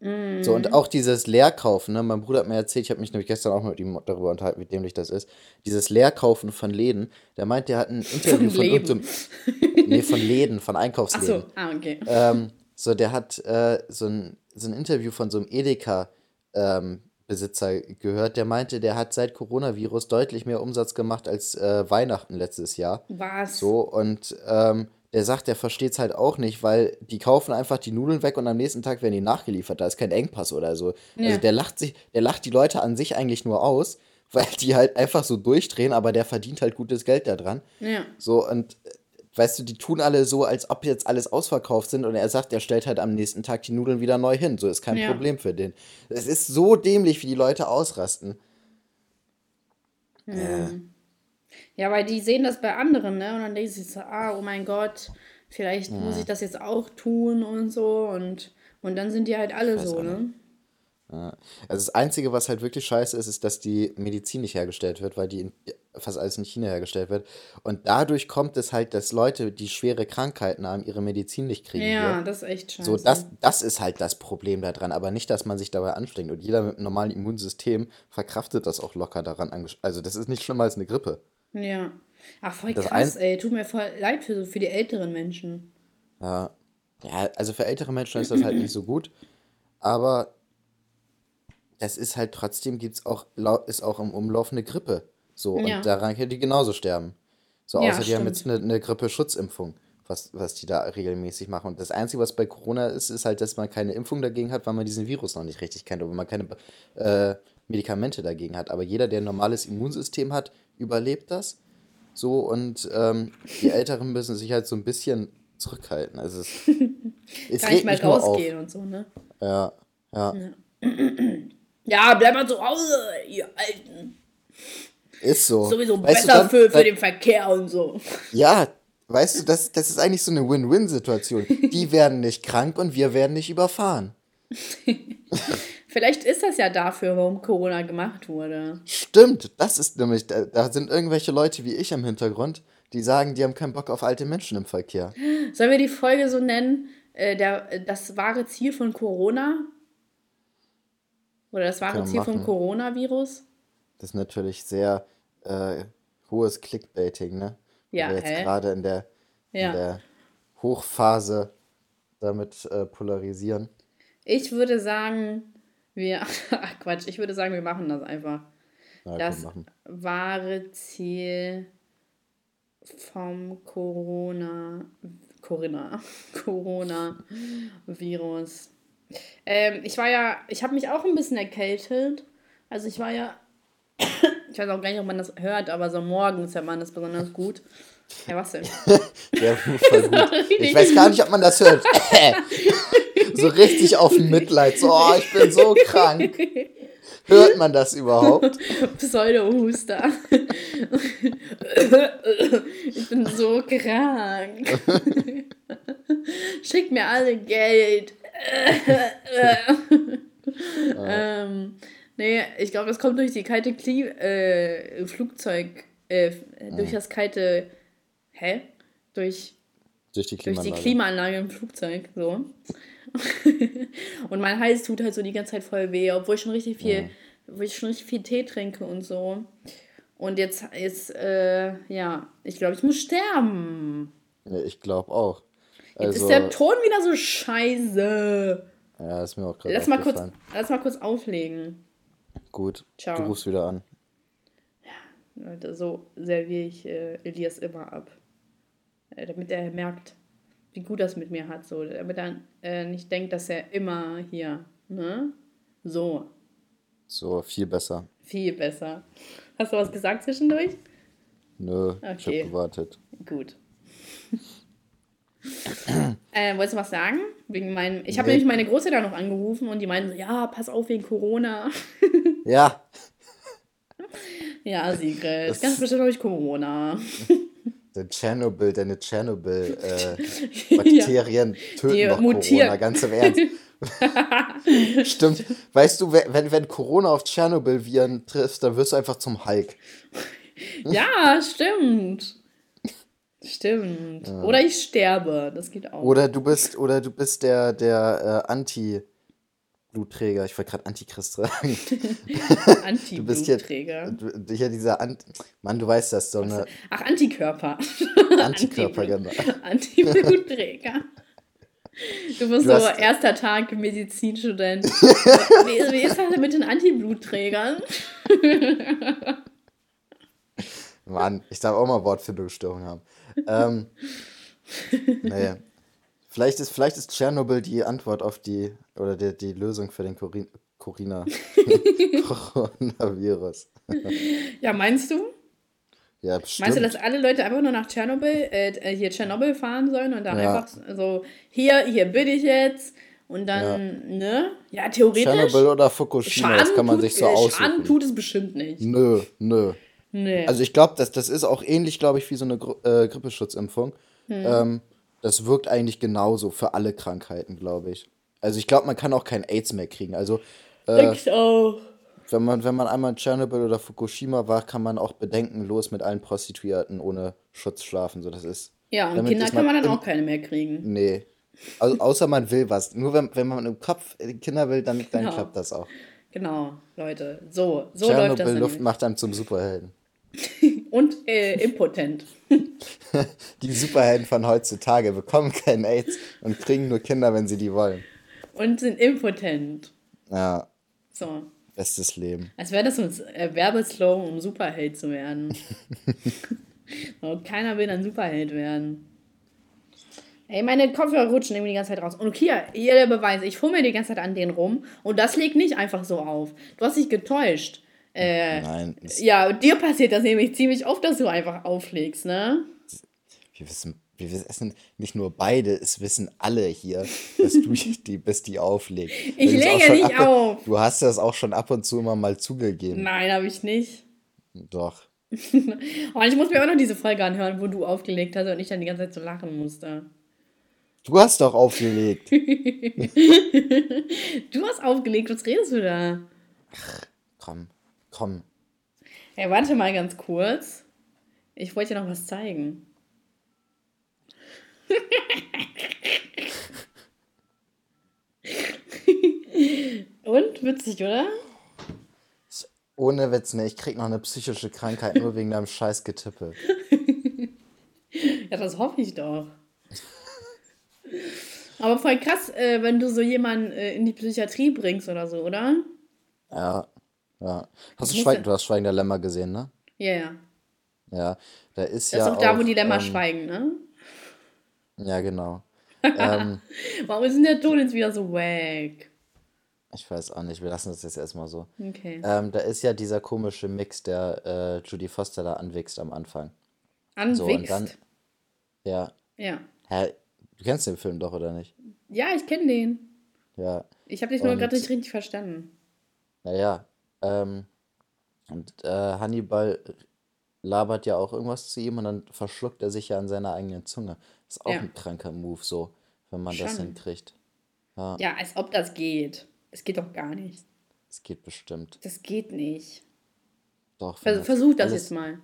Mm. So, und auch dieses Leerkaufen, ne? Mein Bruder hat mir erzählt, ich habe mich nämlich gestern auch mit ihm darüber unterhalten, wie dämlich das ist. Dieses Leerkaufen von Läden, der meint, der hat ein Interview von, von irgendeinem. nee, von Läden, von Einkaufsläden. Ach so, ah, okay. Ähm, so, der hat äh, so, ein, so ein Interview von so einem Edeka ähm, Besitzer gehört, der meinte, der hat seit Coronavirus deutlich mehr Umsatz gemacht als äh, Weihnachten letztes Jahr. Was? So, und ähm, der sagt, der versteht es halt auch nicht, weil die kaufen einfach die Nudeln weg und am nächsten Tag werden die nachgeliefert. Da ist kein Engpass oder so. Ja. Also der lacht sich, der lacht die Leute an sich eigentlich nur aus, weil die halt einfach so durchdrehen, aber der verdient halt gutes Geld daran. Ja. So, und weißt du, die tun alle so, als ob jetzt alles ausverkauft sind und er sagt, er stellt halt am nächsten Tag die Nudeln wieder neu hin. So ist kein ja. Problem für den. Es ist so dämlich, wie die Leute ausrasten. Hm. Äh. Ja, weil die sehen das bei anderen, ne? Und dann denken sie so, ah, oh mein Gott, vielleicht ja. muss ich das jetzt auch tun und so. Und, und dann sind die halt alle so, ne? Also das Einzige, was halt wirklich scheiße ist, ist, dass die Medizin nicht hergestellt wird, weil die in, fast alles in China hergestellt wird. Und dadurch kommt es halt, dass Leute, die schwere Krankheiten haben, ihre Medizin nicht kriegen. Ja, hier. das ist echt scheiße. So, das, das ist halt das Problem daran, aber nicht, dass man sich dabei anstrengt. Und jeder mit einem normalen Immunsystem verkraftet das auch locker daran. Also das ist nicht schlimmer als eine Grippe. Ja. Ach, voll das krass, ey. Tut mir voll leid für, für die älteren Menschen. Ja. Ja, also für ältere Menschen ist das halt nicht so gut. Aber es ist halt trotzdem, gibt's auch, ist auch im Umlauf eine Grippe. So, ja. und daran können die genauso sterben. So, außer ja, die haben jetzt eine, eine Grippe-Schutzimpfung, was, was die da regelmäßig machen. Und das Einzige, was bei Corona ist, ist halt, dass man keine Impfung dagegen hat, weil man diesen Virus noch nicht richtig kennt oder man keine äh, Medikamente dagegen hat. Aber jeder, der ein normales Immunsystem hat, überlebt das. So, und ähm, die Älteren müssen sich halt so ein bisschen zurückhalten. Also es, es Gar nicht mal rausgehen und so, ne? Ja, ja. ja. Ja, bleib mal zu Hause, ihr Alten. Ist so. Sowieso weißt besser dann, für, für den Verkehr und so. Ja, weißt du, das, das ist eigentlich so eine Win-Win-Situation. Die werden nicht krank und wir werden nicht überfahren. Vielleicht ist das ja dafür, warum Corona gemacht wurde. Stimmt, das ist nämlich, da, da, sind irgendwelche Leute wie ich im Hintergrund, die sagen, die haben keinen Bock auf alte Menschen im Verkehr. Sollen wir die Folge so nennen, äh, der, das wahre Ziel von Corona? Oder das wahre Ziel vom Coronavirus? Das ist natürlich sehr äh, hohes Clickbaiting, ne? Ja, wir jetzt gerade in der, ja. in der Hochphase damit äh, polarisieren. Ich würde sagen, wir. Ach Quatsch, ich würde sagen, wir machen das einfach. Ja, das wahre Ziel vom Corona. Corinna. Corona-Virus. Ähm, ich war ja, ich habe mich auch ein bisschen erkältet. Also ich war ja, ich weiß auch gar nicht, ob man das hört, aber so morgens hört man das besonders gut. Ja, was denn? ja, voll gut. Ich weiß gar nicht, ob man das hört. so richtig auf Mitleid. So, oh, ich bin so krank. Hört man das überhaupt? Pseudo-Huster. ich bin so krank. Schickt mir alle Geld. ähm, nee, ich glaube, das kommt durch die kalte Kli äh, Flugzeug, äh, durch das kalte, hä? Durch, durch, die Klimaanlage. durch die Klimaanlage im Flugzeug, so. und mein Hals tut halt so die ganze Zeit voll weh, obwohl ich schon richtig viel, ja. obwohl ich schon richtig viel Tee trinke und so. Und jetzt, jetzt äh, ja, ich glaube, ich muss sterben. Ja, ich glaube auch. Also, jetzt ist der Ton wieder so scheiße. Ja, ist mir auch gerade lass mal kurz Lass mal kurz auflegen. Gut, Ciao. du rufst wieder an. Ja, Leute, so serviere ich äh, Elias immer ab. Äh, damit er merkt, wie gut das mit mir hat, so, damit er äh, nicht denkt, dass er immer hier, ne? So. So, viel besser. Viel besser. Hast du was gesagt zwischendurch? Nö, okay. ich habe gewartet. Gut. äh, wolltest du was sagen? Wegen meinem, ich habe nee. nämlich meine Großeltern noch angerufen und die meinten so, ja, pass auf wegen Corona. ja. Ja, Sigrid, das ganz bestimmt habe ich Corona. Der Tschernobyl, deine Tschernobyl-Bakterien äh, töten Die noch mutieren. Corona, ganz im Ernst. Stimmt. Weißt du, wenn, wenn Corona auf Tschernobyl-Viren trifft, dann wirst du einfach zum Hulk. ja, stimmt. Stimmt. Ja. Oder ich sterbe, das geht auch. Oder du bist, oder du bist der, der äh, Anti- Blutträger, ich wollte gerade Antichrist sagen. Anti-Blutträger. Du bist hier dieser Ant Mann, du weißt das, so eine. Ach, Antikörper. Antikörper, genau. Anti-Blutträger. Du bist du so erster Tag Medizinstudent. wie, wie ist das mit den Anti-Blutträgern? Mann, ich darf auch mal Wortfindungsstörungen haben. Ähm, naja. Vielleicht ist, vielleicht ist Tschernobyl die Antwort auf die, oder die, die Lösung für den Corin Corina Coronavirus. ja, meinst du? Ja, bestimmt. Meinst du, dass alle Leute einfach nur nach Tschernobyl, äh, äh hier Tschernobyl fahren sollen und dann ja. einfach so, hier, hier bin ich jetzt und dann, ja. ne? Ja, theoretisch. Tschernobyl oder Fukushima, Schaden das kann man sich so tut, aussuchen. Schaden tut es bestimmt nicht. Nö, nö. Nee. Also ich glaube, das, das ist auch ähnlich, glaube ich, wie so eine Gru äh, Grippeschutzimpfung. Hm. Ähm, das wirkt eigentlich genauso für alle Krankheiten, glaube ich. Also ich glaube, man kann auch kein AIDS mehr kriegen. Also äh. Wenn man, wenn man einmal in Tschernobyl oder Fukushima war, kann man auch bedenkenlos mit allen Prostituierten ohne Schutz schlafen. So, das ist. Ja, und Kinder kann man dann auch keine mehr kriegen. Nee. Also, außer man will was. Nur wenn, wenn man im Kopf Kinder will, dann, dann genau. klappt das auch. Genau, Leute. So, so Tschernobyl läuft das. Luft macht einem zum Superhelden. Und äh, impotent. Die Superhelden von heutzutage bekommen kein AIDS und kriegen nur Kinder, wenn sie die wollen. Und sind impotent. Ja. So. Bestes Leben. Als wäre das ein äh, Werbeslogan, um Superheld zu werden. keiner will dann Superheld werden. Ey, meine Kopfhörer rutschen irgendwie die ganze Zeit raus. Und hier, hier der Beweis. Ich fummel die ganze Zeit an denen rum. Und das liegt nicht einfach so auf. Du hast dich getäuscht. Äh, Nein. Ja, dir passiert das nämlich ziemlich oft, dass du einfach auflegst, ne? Wir wissen, wir wissen nicht nur beide, es wissen alle hier, dass du die bist, die auflegt. Ich lege nicht ab, auf. Du hast das auch schon ab und zu immer mal zugegeben. Nein, habe ich nicht. Doch. und ich muss mir auch noch diese Folge anhören, wo du aufgelegt hast und ich dann die ganze Zeit so lachen musste. Du hast doch aufgelegt. du hast aufgelegt, was redest du da? Ach, komm. Komm. Hey, warte mal ganz kurz. Ich wollte dir noch was zeigen. Und? Witzig, oder? Ohne Witz, ne, ich krieg noch eine psychische Krankheit nur wegen deinem scheiß Getippe. ja, das hoffe ich doch. Aber voll krass, äh, wenn du so jemanden äh, in die Psychiatrie bringst oder so, oder? Ja, ja. Hast du Schweigen, du hast Schweigen der Lämmer gesehen, ne? Ja, ja. Ja, da ist das ja. Das ist auch da, wo die Lämmer ähm, schweigen, ne? Ja, genau. ähm, Warum ist denn der Ton jetzt wieder so wack? Ich weiß auch nicht, wir lassen das jetzt erstmal so. Okay. Ähm, da ist ja dieser komische Mix, der äh, Judy Foster da anwächst am Anfang. Anwächst? So, und dann, ja. Ja. Hä, du kennst den Film doch, oder nicht? Ja, ich kenne den. Ja. Ich habe dich nur gerade nicht richtig verstanden. Naja, ähm, und äh, Hannibal labert ja auch irgendwas zu ihm und dann verschluckt er sich ja an seiner eigenen Zunge. Das ist auch ja. ein kranker Move, so, wenn man Schon. das hinkriegt. Ja. ja, als ob das geht. Es geht doch gar nicht. Es geht bestimmt. Das geht nicht. Doch. Vers versuch das jetzt mal.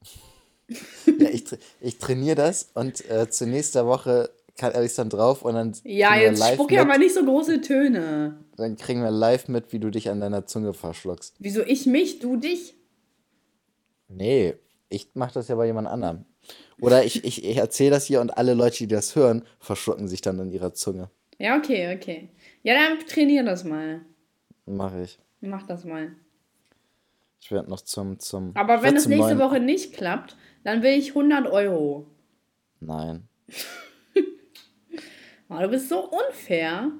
ja, ich, tra ich trainiere das und äh, zur nächsten Woche kann er dann drauf und dann. Ja, jetzt spuck ja mal nicht so große Töne. Dann kriegen wir live mit, wie du dich an deiner Zunge verschluckst. Wieso ich mich, du dich? Nee, ich mach das ja bei jemand anderem. Oder ich, ich, ich erzähle das hier und alle Leute, die das hören, verschlucken sich dann an ihrer Zunge. Ja, okay, okay. Ja, dann trainier das mal. Mach ich. Mach das mal. Ich werde noch zum. zum Aber wenn es nächste Woche nicht klappt, dann will ich 100 Euro. Nein. oh, du bist so unfair.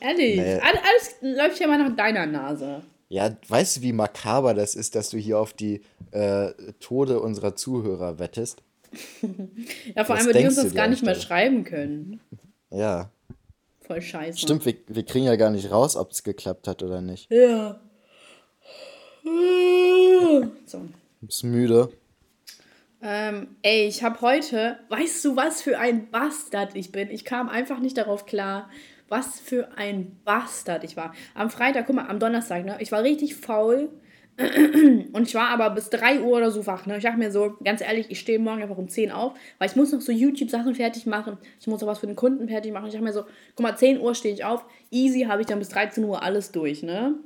Ehrlich. Nee. Alles läuft ja mal nach deiner Nase. Ja, weißt du, wie makaber das ist, dass du hier auf die äh, Tode unserer Zuhörer wettest? ja, vor allem, weil die uns das gar nicht mehr schreiben können. Ja. Voll scheiße. Stimmt, wir, wir kriegen ja gar nicht raus, ob es geklappt hat oder nicht. Ja. So. Bist müde. Ähm, ey, ich habe heute, weißt du, was für ein Bastard ich bin? Ich kam einfach nicht darauf klar, was für ein Bastard ich war. Am Freitag, guck mal, am Donnerstag, ne? Ich war richtig faul. Und ich war aber bis 3 Uhr oder so wach. Ne? Ich dachte mir so, ganz ehrlich, ich stehe morgen einfach um 10 auf, weil ich muss noch so YouTube-Sachen fertig machen. Ich muss noch was für den Kunden fertig machen. Ich dachte mir so, guck mal, 10 Uhr stehe ich auf. Easy habe ich dann bis 13 Uhr alles durch, ne?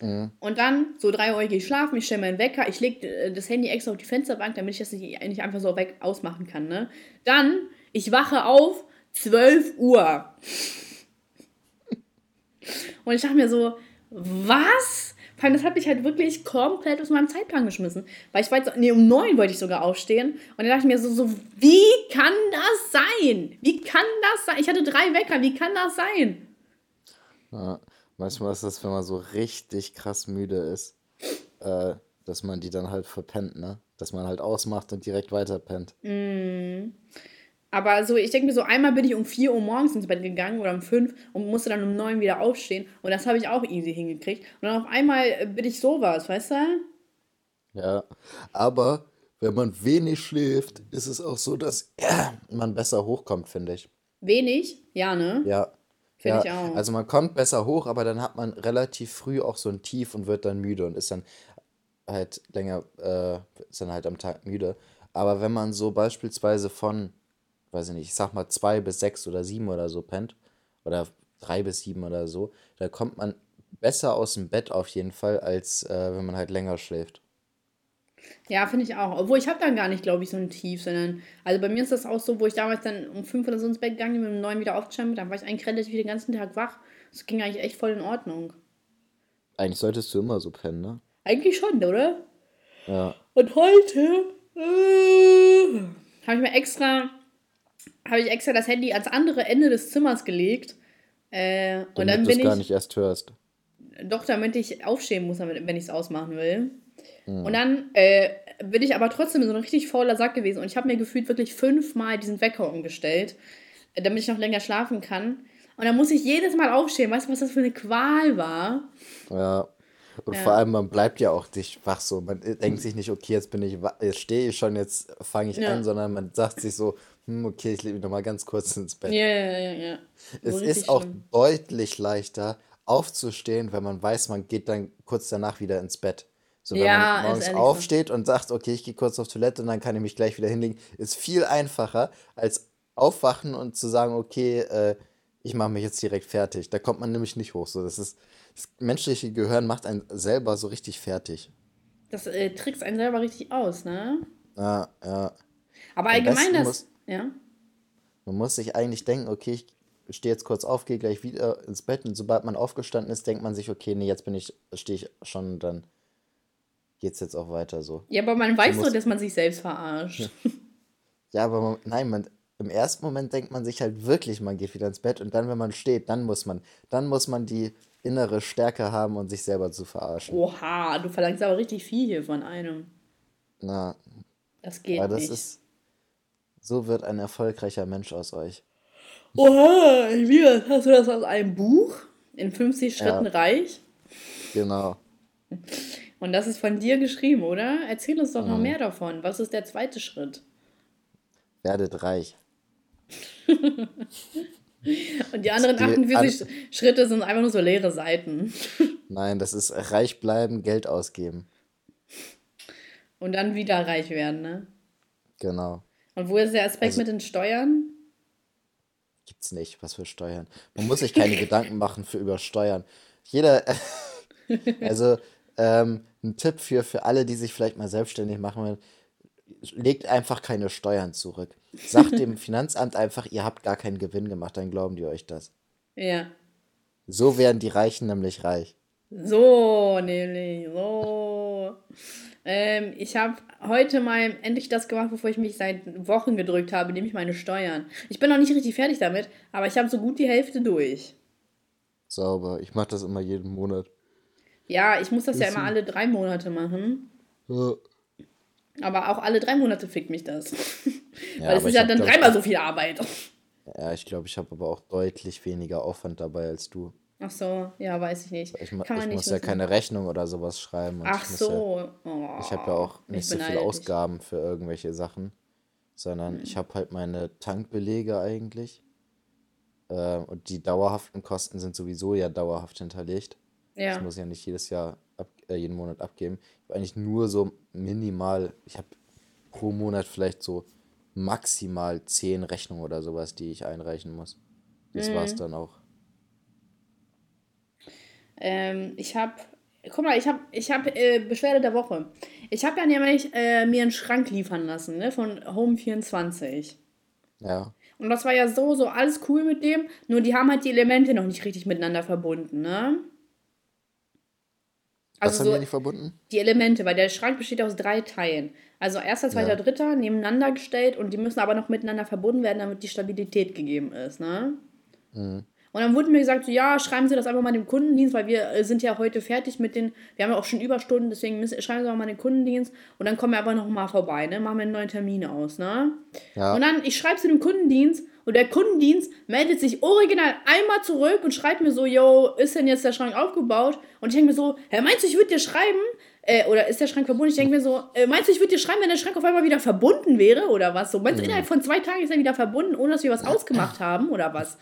Mhm. Und dann, so 3 Uhr gehe ich schlafen, ich stelle meinen Wecker, ich lege äh, das Handy extra auf die Fensterbank, damit ich das nicht, nicht einfach so weg ausmachen kann, ne? Dann, ich wache auf, 12 Uhr. Und ich dachte mir so, was? Vor allem, das hat mich halt wirklich komplett aus meinem Zeitplan geschmissen. Weil ich jetzt, nee, um neun wollte ich sogar aufstehen. Und dann dachte ich mir so, so, wie kann das sein? Wie kann das sein? Ich hatte drei Wecker, wie kann das sein? Ja, manchmal ist das, wenn man so richtig krass müde ist, äh, dass man die dann halt verpennt, ne? Dass man halt ausmacht und direkt weiterpennt. Mm. Aber so, ich denke mir so, einmal bin ich um 4 Uhr morgens ins Bett gegangen oder um 5 und musste dann um 9 wieder aufstehen. Und das habe ich auch easy hingekriegt. Und dann auf einmal bin ich sowas, weißt du? Ja, aber wenn man wenig schläft, ist es auch so, dass man besser hochkommt, finde ich. Wenig? Ja, ne? Ja. Finde ja. ich auch. Also man kommt besser hoch, aber dann hat man relativ früh auch so ein Tief und wird dann müde und ist dann halt länger, äh, ist dann halt am Tag müde. Aber wenn man so beispielsweise von weiß ich nicht, ich sag mal zwei bis sechs oder sieben oder so pennt, oder drei bis sieben oder so, da kommt man besser aus dem Bett auf jeden Fall, als äh, wenn man halt länger schläft. Ja, finde ich auch. Obwohl ich habe dann gar nicht, glaube ich, so ein Tief, sondern, also bei mir ist das auch so, wo ich damals dann um fünf oder so ins Bett gegangen bin, mit dem neuen wieder aufgestanden dann war ich eigentlich relativ den ganzen Tag wach. Das ging eigentlich echt voll in Ordnung. Eigentlich solltest du immer so pennen, ne? Eigentlich schon, oder? Ja. Und heute äh, habe ich mir extra habe ich extra das Handy ans andere Ende des Zimmers gelegt. Äh, und dann bin ich. gar nicht erst hörst. Doch, damit ich aufstehen muss, wenn ich es ausmachen will. Mhm. Und dann äh, bin ich aber trotzdem so ein richtig fauler Sack gewesen. Und ich habe mir gefühlt wirklich fünfmal diesen Wecker umgestellt, äh, damit ich noch länger schlafen kann. Und dann muss ich jedes Mal aufstehen. Weißt du, was das für eine Qual war? Ja. Und ja. vor allem, man bleibt ja auch dich wach so. Man denkt sich nicht, okay, jetzt bin ich, jetzt stehe ich schon, jetzt fange ich ja. an, sondern man sagt sich so, hm, okay, ich lege mich nochmal ganz kurz ins Bett. Ja, ja, ja, ja. Es ist auch schlimm. deutlich leichter, aufzustehen, wenn man weiß, man geht dann kurz danach wieder ins Bett. So, wenn ja, man morgens aufsteht so. und sagt, okay, ich gehe kurz auf Toilette und dann kann ich mich gleich wieder hinlegen, ist viel einfacher, als aufwachen und zu sagen, okay, äh, ich mache mich jetzt direkt fertig. Da kommt man nämlich nicht hoch. So, das ist, das menschliche Gehirn macht einen selber so richtig fertig. Das äh, trickst einen selber richtig aus, ne? Ja, ja. Aber allgemein das. Muss, ja. Man muss sich eigentlich denken, okay, ich stehe jetzt kurz auf, gehe gleich wieder ins Bett und sobald man aufgestanden ist, denkt man sich, okay, nee, jetzt bin ich, stehe ich schon dann geht es jetzt auch weiter so. Ja, aber man weiß doch, dass man sich selbst verarscht. Ja, aber man, nein, man, im ersten Moment denkt man sich halt wirklich, man geht wieder ins Bett und dann, wenn man steht, dann muss man, dann muss man die innere Stärke haben und sich selber zu verarschen. Oha, du verlangst aber richtig viel hier von einem. Na. Das geht aber das nicht. Ist, so wird ein erfolgreicher Mensch aus euch. Oha, wie, hast du das aus einem Buch? In 50 Schritten ja. reich? Genau. Und das ist von dir geschrieben, oder? Erzähl uns doch mhm. noch mehr davon. Was ist der zweite Schritt? Werdet reich. Und die anderen die 48 an Schritte sind einfach nur so leere Seiten. Nein, das ist reich bleiben, Geld ausgeben. Und dann wieder reich werden, ne? Genau. Und wo ist der Aspekt also, mit den Steuern? Gibt's nicht, was für Steuern. Man muss sich keine Gedanken machen für über Steuern. Jeder, also ähm, ein Tipp für, für alle, die sich vielleicht mal selbstständig machen wollen, legt einfach keine Steuern zurück. Sagt dem Finanzamt einfach, ihr habt gar keinen Gewinn gemacht, dann glauben die euch das. Ja. So werden die Reichen nämlich reich. So, nämlich, so. Ähm, ich habe heute mal endlich das gemacht, bevor ich mich seit Wochen gedrückt habe, nämlich meine Steuern. Ich bin noch nicht richtig fertig damit, aber ich habe so gut die Hälfte durch. Sauber. Ich mache das immer jeden Monat. Ja, ich muss das Bisschen. ja immer alle drei Monate machen. Ja. Aber auch alle drei Monate fickt mich das. Ja, Weil es ist ja dann dreimal so viel Arbeit. Ja, ich glaube, ich habe aber auch deutlich weniger Aufwand dabei als du. Ach so, ja, weiß ich nicht. Ich, Kann ich muss ja keine Rechnung oder sowas schreiben. Ach so. Ja, oh, ich habe ja auch nicht so viele Ausgaben für irgendwelche Sachen, sondern hm. ich habe halt meine Tankbelege eigentlich. Äh, und die dauerhaften Kosten sind sowieso ja dauerhaft hinterlegt. Ja. Das muss ich ja nicht jedes Jahr, ab, äh, jeden Monat abgeben. Ich habe eigentlich nur so minimal, ich habe pro Monat vielleicht so maximal zehn Rechnungen oder sowas, die ich einreichen muss. Das mhm. war's dann auch. Ähm, ich habe, guck mal, ich habe ich hab, äh, Beschwerde der Woche. Ich habe ja nämlich äh, mir einen Schrank liefern lassen, ne, von Home24. Ja. Und das war ja so, so alles cool mit dem, nur die haben halt die Elemente noch nicht richtig miteinander verbunden, ne? Also Was haben so, die nicht verbunden? Die Elemente, weil der Schrank besteht aus drei Teilen. Also erster, zweiter, ja. dritter nebeneinander gestellt und die müssen aber noch miteinander verbunden werden, damit die Stabilität gegeben ist, ne? Mhm. Und dann wurde mir gesagt, so, ja, schreiben Sie das einfach mal dem Kundendienst, weil wir äh, sind ja heute fertig mit den, wir haben ja auch schon Überstunden, deswegen müssen, schreiben Sie auch mal den Kundendienst und dann kommen wir aber noch mal vorbei, ne? Machen wir einen neuen Termin aus, ne? Ja. Und dann, ich schreibe zu dem Kundendienst und der Kundendienst meldet sich original einmal zurück und schreibt mir so, yo, ist denn jetzt der Schrank aufgebaut? Und ich denke mir so, Herr, meinst du, ich würde dir schreiben, äh, oder ist der Schrank verbunden? Ich denke mir so, äh, meinst du, ich würde dir schreiben, wenn der Schrank auf einmal wieder verbunden wäre oder was? So, meinst du, mhm. innerhalb von zwei Tagen ist er wieder verbunden, ohne dass wir was ausgemacht haben oder was?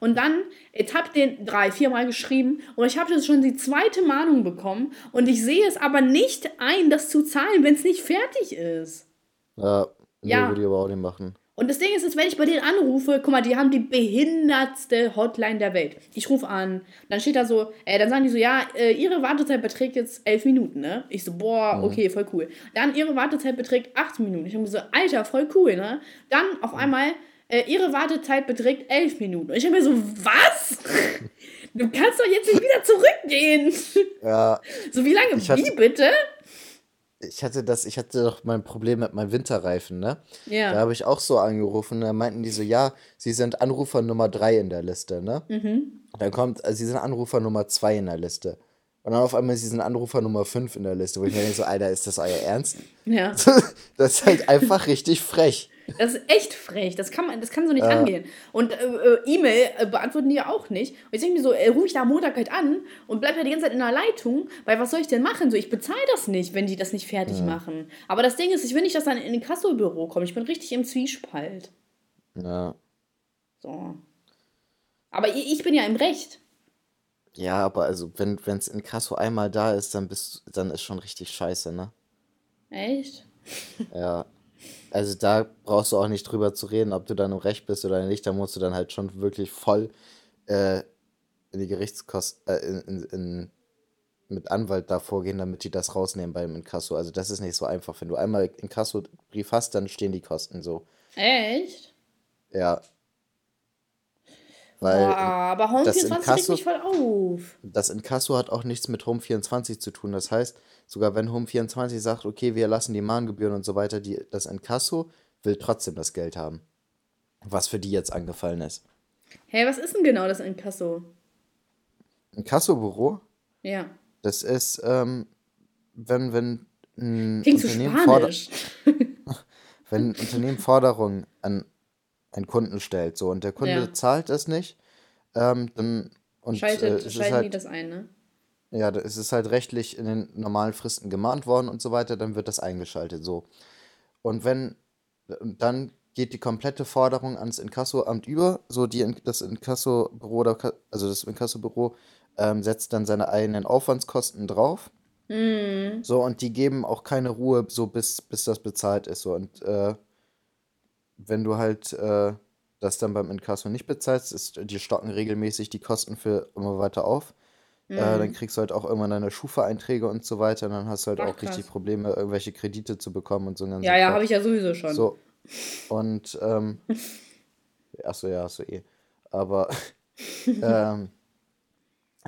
Und dann, ich habe den drei, viermal geschrieben und ich habe jetzt schon die zweite Mahnung bekommen und ich sehe es aber nicht ein, das zu zahlen, wenn es nicht fertig ist. Ja, ja. würde ich aber auch nicht machen. Und das Ding ist, dass wenn ich bei denen anrufe, guck mal, die haben die behindertste Hotline der Welt. Ich rufe an, dann steht da so, äh, dann sagen die so, ja, äh, ihre Wartezeit beträgt jetzt elf Minuten, ne? Ich so, boah, okay, voll cool. Dann ihre Wartezeit beträgt acht Minuten. Ich habe so, Alter, voll cool, ne? Dann auf einmal äh, ihre Wartezeit beträgt elf Minuten. Und ich habe mir so, was? Du kannst doch jetzt nicht wieder zurückgehen. Ja. So, wie lange? Hatte, wie bitte? Ich hatte das, ich hatte doch mein Problem mit meinem Winterreifen, ne? Ja. Da habe ich auch so angerufen. Da meinten die so, ja, sie sind Anrufer Nummer drei in der Liste, ne? Mhm. Dann kommt, also sie sind Anrufer Nummer zwei in der Liste. Und dann auf einmal, sie sind Anrufer Nummer 5 in der Liste, wo ich mir denke, so, Alter, ist das euer Ernst? Ja. das ist halt einfach richtig frech. Das ist echt frech. Das kann, man, das kann so nicht äh. angehen. Und äh, äh, E-Mail äh, beantworten die ja auch nicht. Und jetzt denke ich mir so, äh, rufe ich da am Montag halt an und bleib ja die ganze Zeit in der Leitung, weil was soll ich denn machen? So, ich bezahle das nicht, wenn die das nicht fertig ja. machen. Aber das Ding ist, ich will nicht, dass dann in ein Kassobüro kommt. Ich bin richtig im Zwiespalt. Ja. So. Aber ich, ich bin ja im Recht. Ja, aber also, wenn es in Kasso einmal da ist, dann bist dann ist schon richtig scheiße, ne? Echt? Ja. Also da brauchst du auch nicht drüber zu reden, ob du dann im Recht bist oder nicht. Da musst du dann halt schon wirklich voll äh, in die Gerichtskosten, äh, in, in, in, mit Anwalt da vorgehen, damit die das rausnehmen beim Inkasso. Also das ist nicht so einfach. Wenn du einmal Inkasso-Brief hast, dann stehen die Kosten so. Echt? Ja. Weil Boah, aber Home das 24 regt voll auf. das Inkasso hat auch nichts mit Home 24 zu tun. Das heißt, sogar wenn Home 24 sagt, okay, wir lassen die Mahngebühren und so weiter, die, das Inkasso will trotzdem das Geld haben. Was für die jetzt angefallen ist. Hey, was ist denn genau das Inkasso? Inkassobüro, Ja. das ist, ähm, wenn, wenn ein Klingt so Unternehmen, forder spanisch. wenn ein Unternehmen Forderungen an einen Kunden stellt, so, und der Kunde Ja. zahlt das nicht, ähm, dann, und äh, Schaltet, es ist schalten die halt, das ein, ne? ja, es ist halt rechtlich in den normalen Fristen gemahnt worden und so weiter, dann wird das eingeschaltet, so. Und wenn, dann geht die komplette Forderung ans Inkassoamt über, so die, das Inkassobüro, oder also das Inkassobüro ähm, setzt dann seine eigenen Aufwandskosten drauf. Mhm. So, und die geben auch keine Ruhe, so bis, bis das bezahlt ist. So, und äh, wenn du halt äh, das dann beim Inkasso nicht bezahlst, ist, die stocken regelmäßig die Kosten für immer weiter auf. Äh, dann kriegst du halt auch irgendwann deine Schufa-Einträge und so weiter. Und dann hast du halt Ach, auch richtig krass. Probleme, irgendwelche Kredite zu bekommen und so Ja, ja, habe ich ja sowieso schon. So, und, ähm, achso, ja, hast du eh. Aber, ähm,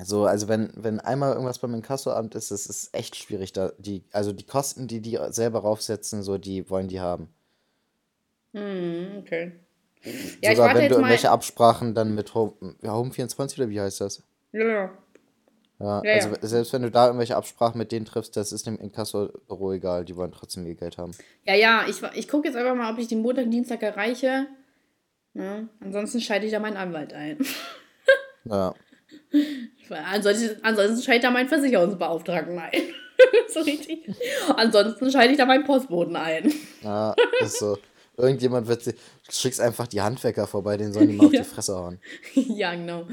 so, also wenn, wenn einmal irgendwas beim Inkassoamt ist, das ist echt schwierig, da die, also die Kosten, die die selber raufsetzen, so, die wollen die haben. Mhm, okay. Ja, Sogar wenn jetzt du irgendwelche Absprachen dann mit Home, ja, Home24 oder wie heißt das? Ja, ja. Ja, Ja, also ja. selbst wenn du da irgendwelche Absprachen mit denen triffst, das ist dem Inkassobüro egal, die wollen trotzdem ihr Geld haben. Ja, ja, ich, ich gucke jetzt einfach mal, ob ich den Montag, Dienstag erreiche. Ne? Ansonsten schalte ich da meinen Anwalt ein. Ja, Ansonsten, ansonsten schalte ich da meinen Versicherungsbeauftragten ein. so richtig. Ansonsten schalte ich da meinen Postboten ein. ja, ist so. Irgendjemand wird, sie- du schickst einfach die Handwerker vorbei, denen sollen die mal auf Ja. die Fresse hauen. ja, genau.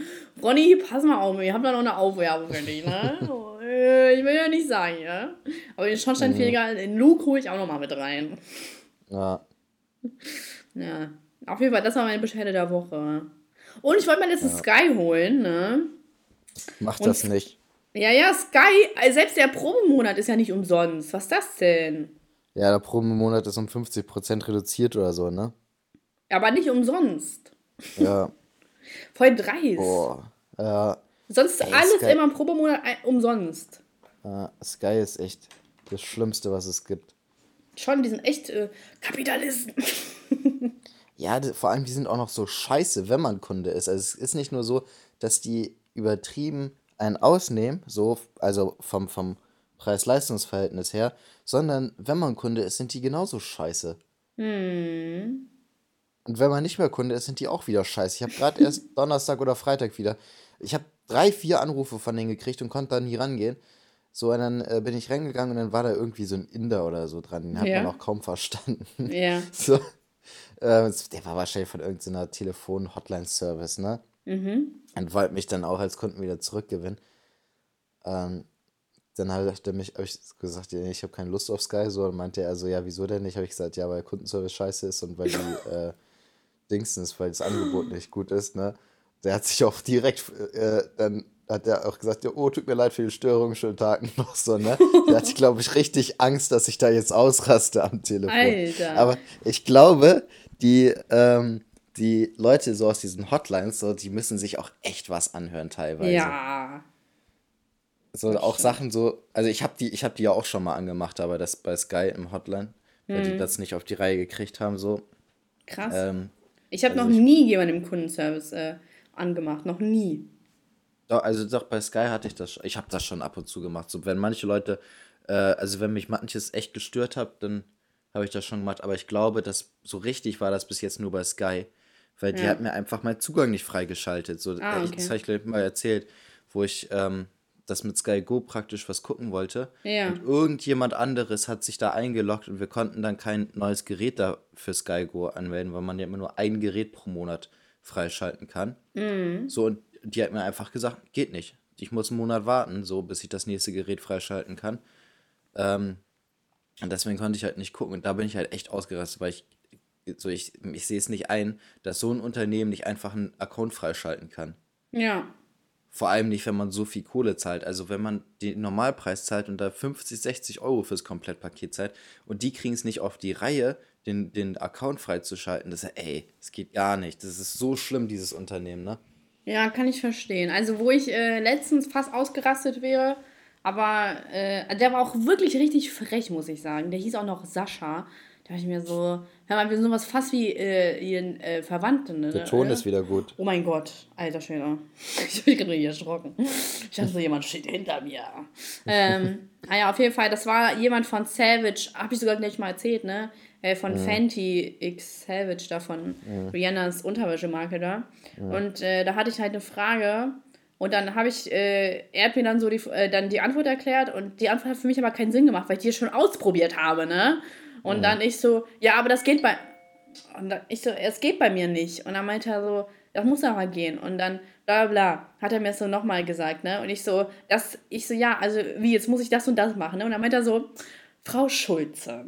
Ronny, pass mal auf, ihr habt da noch eine Aufwerbung für dich, ne? Ich will ja nicht sagen, ja? Aber den Schornsteinfeger, den Luke hole ich auch noch mal mit rein. Ja, Ja, auf jeden Fall, das war meine Beschwerde der Woche. Und ich wollte mir letztes Sky holen, ne? mach Und- das nicht. Ja, ja, Sky, äh, selbst der Probemonat ist ja nicht umsonst. Was ist das denn? Ja, der Probenmonat ist um 50% reduziert oder so, ne? Aber nicht umsonst. Ja, Voll dreist. boah. Ja, Sonst Ey, alles Sky- immer im Probemonat umsonst. ja, Sky ist echt das Schlimmste, was es gibt. Schon, die sind echt äh, Kapitalisten. Ja, vor allem, die sind auch noch so scheiße, wenn man Kunde ist. Also es ist nicht nur so, dass die übertrieben einen ausnehmen, so, also vom, vom Preis-Leistungs-Verhältnis her, sondern wenn man Kunde ist, sind die genauso scheiße. Hm. Und wenn man nicht mehr Kunde ist, sind die auch wieder scheiße. Ich habe gerade erst Donnerstag oder Freitag wieder. Ich habe drei, vier Anrufe von denen gekriegt und konnte da nie rangehen. So, und dann äh, bin ich reingegangen und dann war da irgendwie so ein Inder oder so dran. Den hat Ja. man auch kaum verstanden. Ja. So. Äh, der war wahrscheinlich von irgendeiner Telefon-Hotline-Service, ne? Mhm. Und wollte mich dann auch als Kunden wieder zurückgewinnen. Ähm, dann hat er mich, habe ich gesagt, ja, ich habe keine Lust auf Sky. So, und meinte er so, ja, wieso denn nicht? Habe ich gesagt, ja, weil Kundenservice scheiße ist und weil die äh, Dingsens, weil das Angebot nicht gut ist, ne? Der hat sich auch direkt, äh, dann hat er auch gesagt, ja, oh, tut mir leid für die Störung, schönen Tag noch so, ne? Der hatte, glaube ich, richtig Angst, dass ich da jetzt ausraste am Telefon. Alter. Aber ich glaube, die, ähm, die Leute so aus diesen Hotlines, so, die müssen sich auch echt was anhören teilweise. Ja. So auch Sachen so, also ich habe die, ich habe die ja auch schon mal angemacht, aber das bei Sky im Hotline, weil Mhm. die das nicht auf die Reihe gekriegt haben, so. Krass. Ähm, ich habe also noch ich- nie jemanden im Kundenservice äh, angemacht. Noch nie. doch, also doch bei Sky hatte ich das, ich habe das schon ab und zu gemacht. So, wenn manche Leute, äh, also wenn mich manches echt gestört hat, dann habe ich das schon gemacht. Aber ich glaube, dass so richtig war das bis jetzt nur bei Sky, weil die Ja. hat mir einfach meinen Zugang nicht freigeschaltet. So, Ah, äh, ich, okay. das habe ich glaub ich, mal erzählt, wo ich ähm, das mit Sky Go praktisch was gucken wollte. Ja. Und irgendjemand anderes hat sich da eingeloggt und wir konnten dann kein neues Gerät da für Sky Go anmelden, weil man ja immer nur ein Gerät pro Monat freischalten kann. Mhm. So, und die hat mir einfach gesagt, geht nicht. Ich muss einen Monat warten, so bis ich das nächste Gerät freischalten kann. Ähm, und deswegen konnte ich halt nicht gucken. Und da bin ich halt echt ausgerastet, weil ich, so ich, ich sehe es nicht ein, dass so ein Unternehmen nicht einfach einen Account freischalten kann. Ja. Vor allem nicht, wenn man so viel Kohle zahlt. Also wenn man den Normalpreis zahlt und da 50, 60 Euro fürs Komplettpaket zahlt und die kriegen es nicht auf die Reihe, den, den Account freizuschalten, das ist ey, das geht gar nicht. Das ist so schlimm, dieses Unternehmen, ne? Ja, kann ich verstehen. Also wo ich äh, letztens fast ausgerastet wäre, aber äh, der war auch wirklich richtig frech, muss ich sagen. Der hieß auch noch Sascha. Da dachte ich mir so, hör mal, wir sind sowas fast wie äh, ihren äh, Verwandten. Ne? Der Ton ist wieder gut. Oh mein Gott, alter Schwede. Ich bin gerade erschrocken. Ich dachte so, jemand steht hinter mir. ähm, naja, auf jeden Fall, das war jemand von Savage, habe ich sogar gleich mal erzählt, ne? Äh, von mhm. Fenty X Savage, da von mhm. Rihannas Unterwäschemarke da. Mhm. Und äh, da hatte ich halt eine Frage. Und dann habe ich, äh, er hat mir dann so die, äh, dann die Antwort erklärt und die Antwort hat für mich aber keinen Sinn gemacht, weil ich die schon ausprobiert habe, ne? Und mhm. dann ich so, ja, aber das geht bei. Und dann ich so, es geht bei mir nicht. Und dann meinte er so, das muss aber gehen. Und dann, bla bla, hat er mir so nochmal gesagt, ne? Und ich so, das, ich so, ja, also wie, jetzt muss ich das und das machen, ne? Und dann meinte er so, Frau Schulze,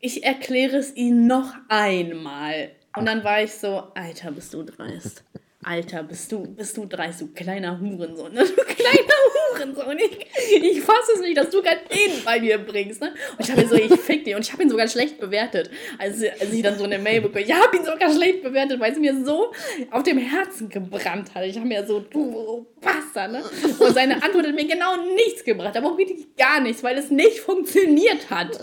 ich erkläre es Ihnen noch einmal. Und dann war ich so, Alter, bist du dreist. Alter, bist du, bist du dreist, du kleiner Hurensohn, ne? Du kleiner Hurensohn. Ich, ich fasse es nicht, dass du gerade den bei mir bringst, ne? Und ich habe so, ich fick dich. Und ich habe ihn sogar schlecht bewertet. Als, als ich dann so eine Mail bekomme, ich habe ihn sogar schlecht bewertet, weil es mir so auf dem Herzen gebrannt hat. Ich habe mir so, du Bastard, ne? Und seine Antwort hat mir genau nichts gebracht, aber auch wirklich gar nichts, weil es nicht funktioniert hat.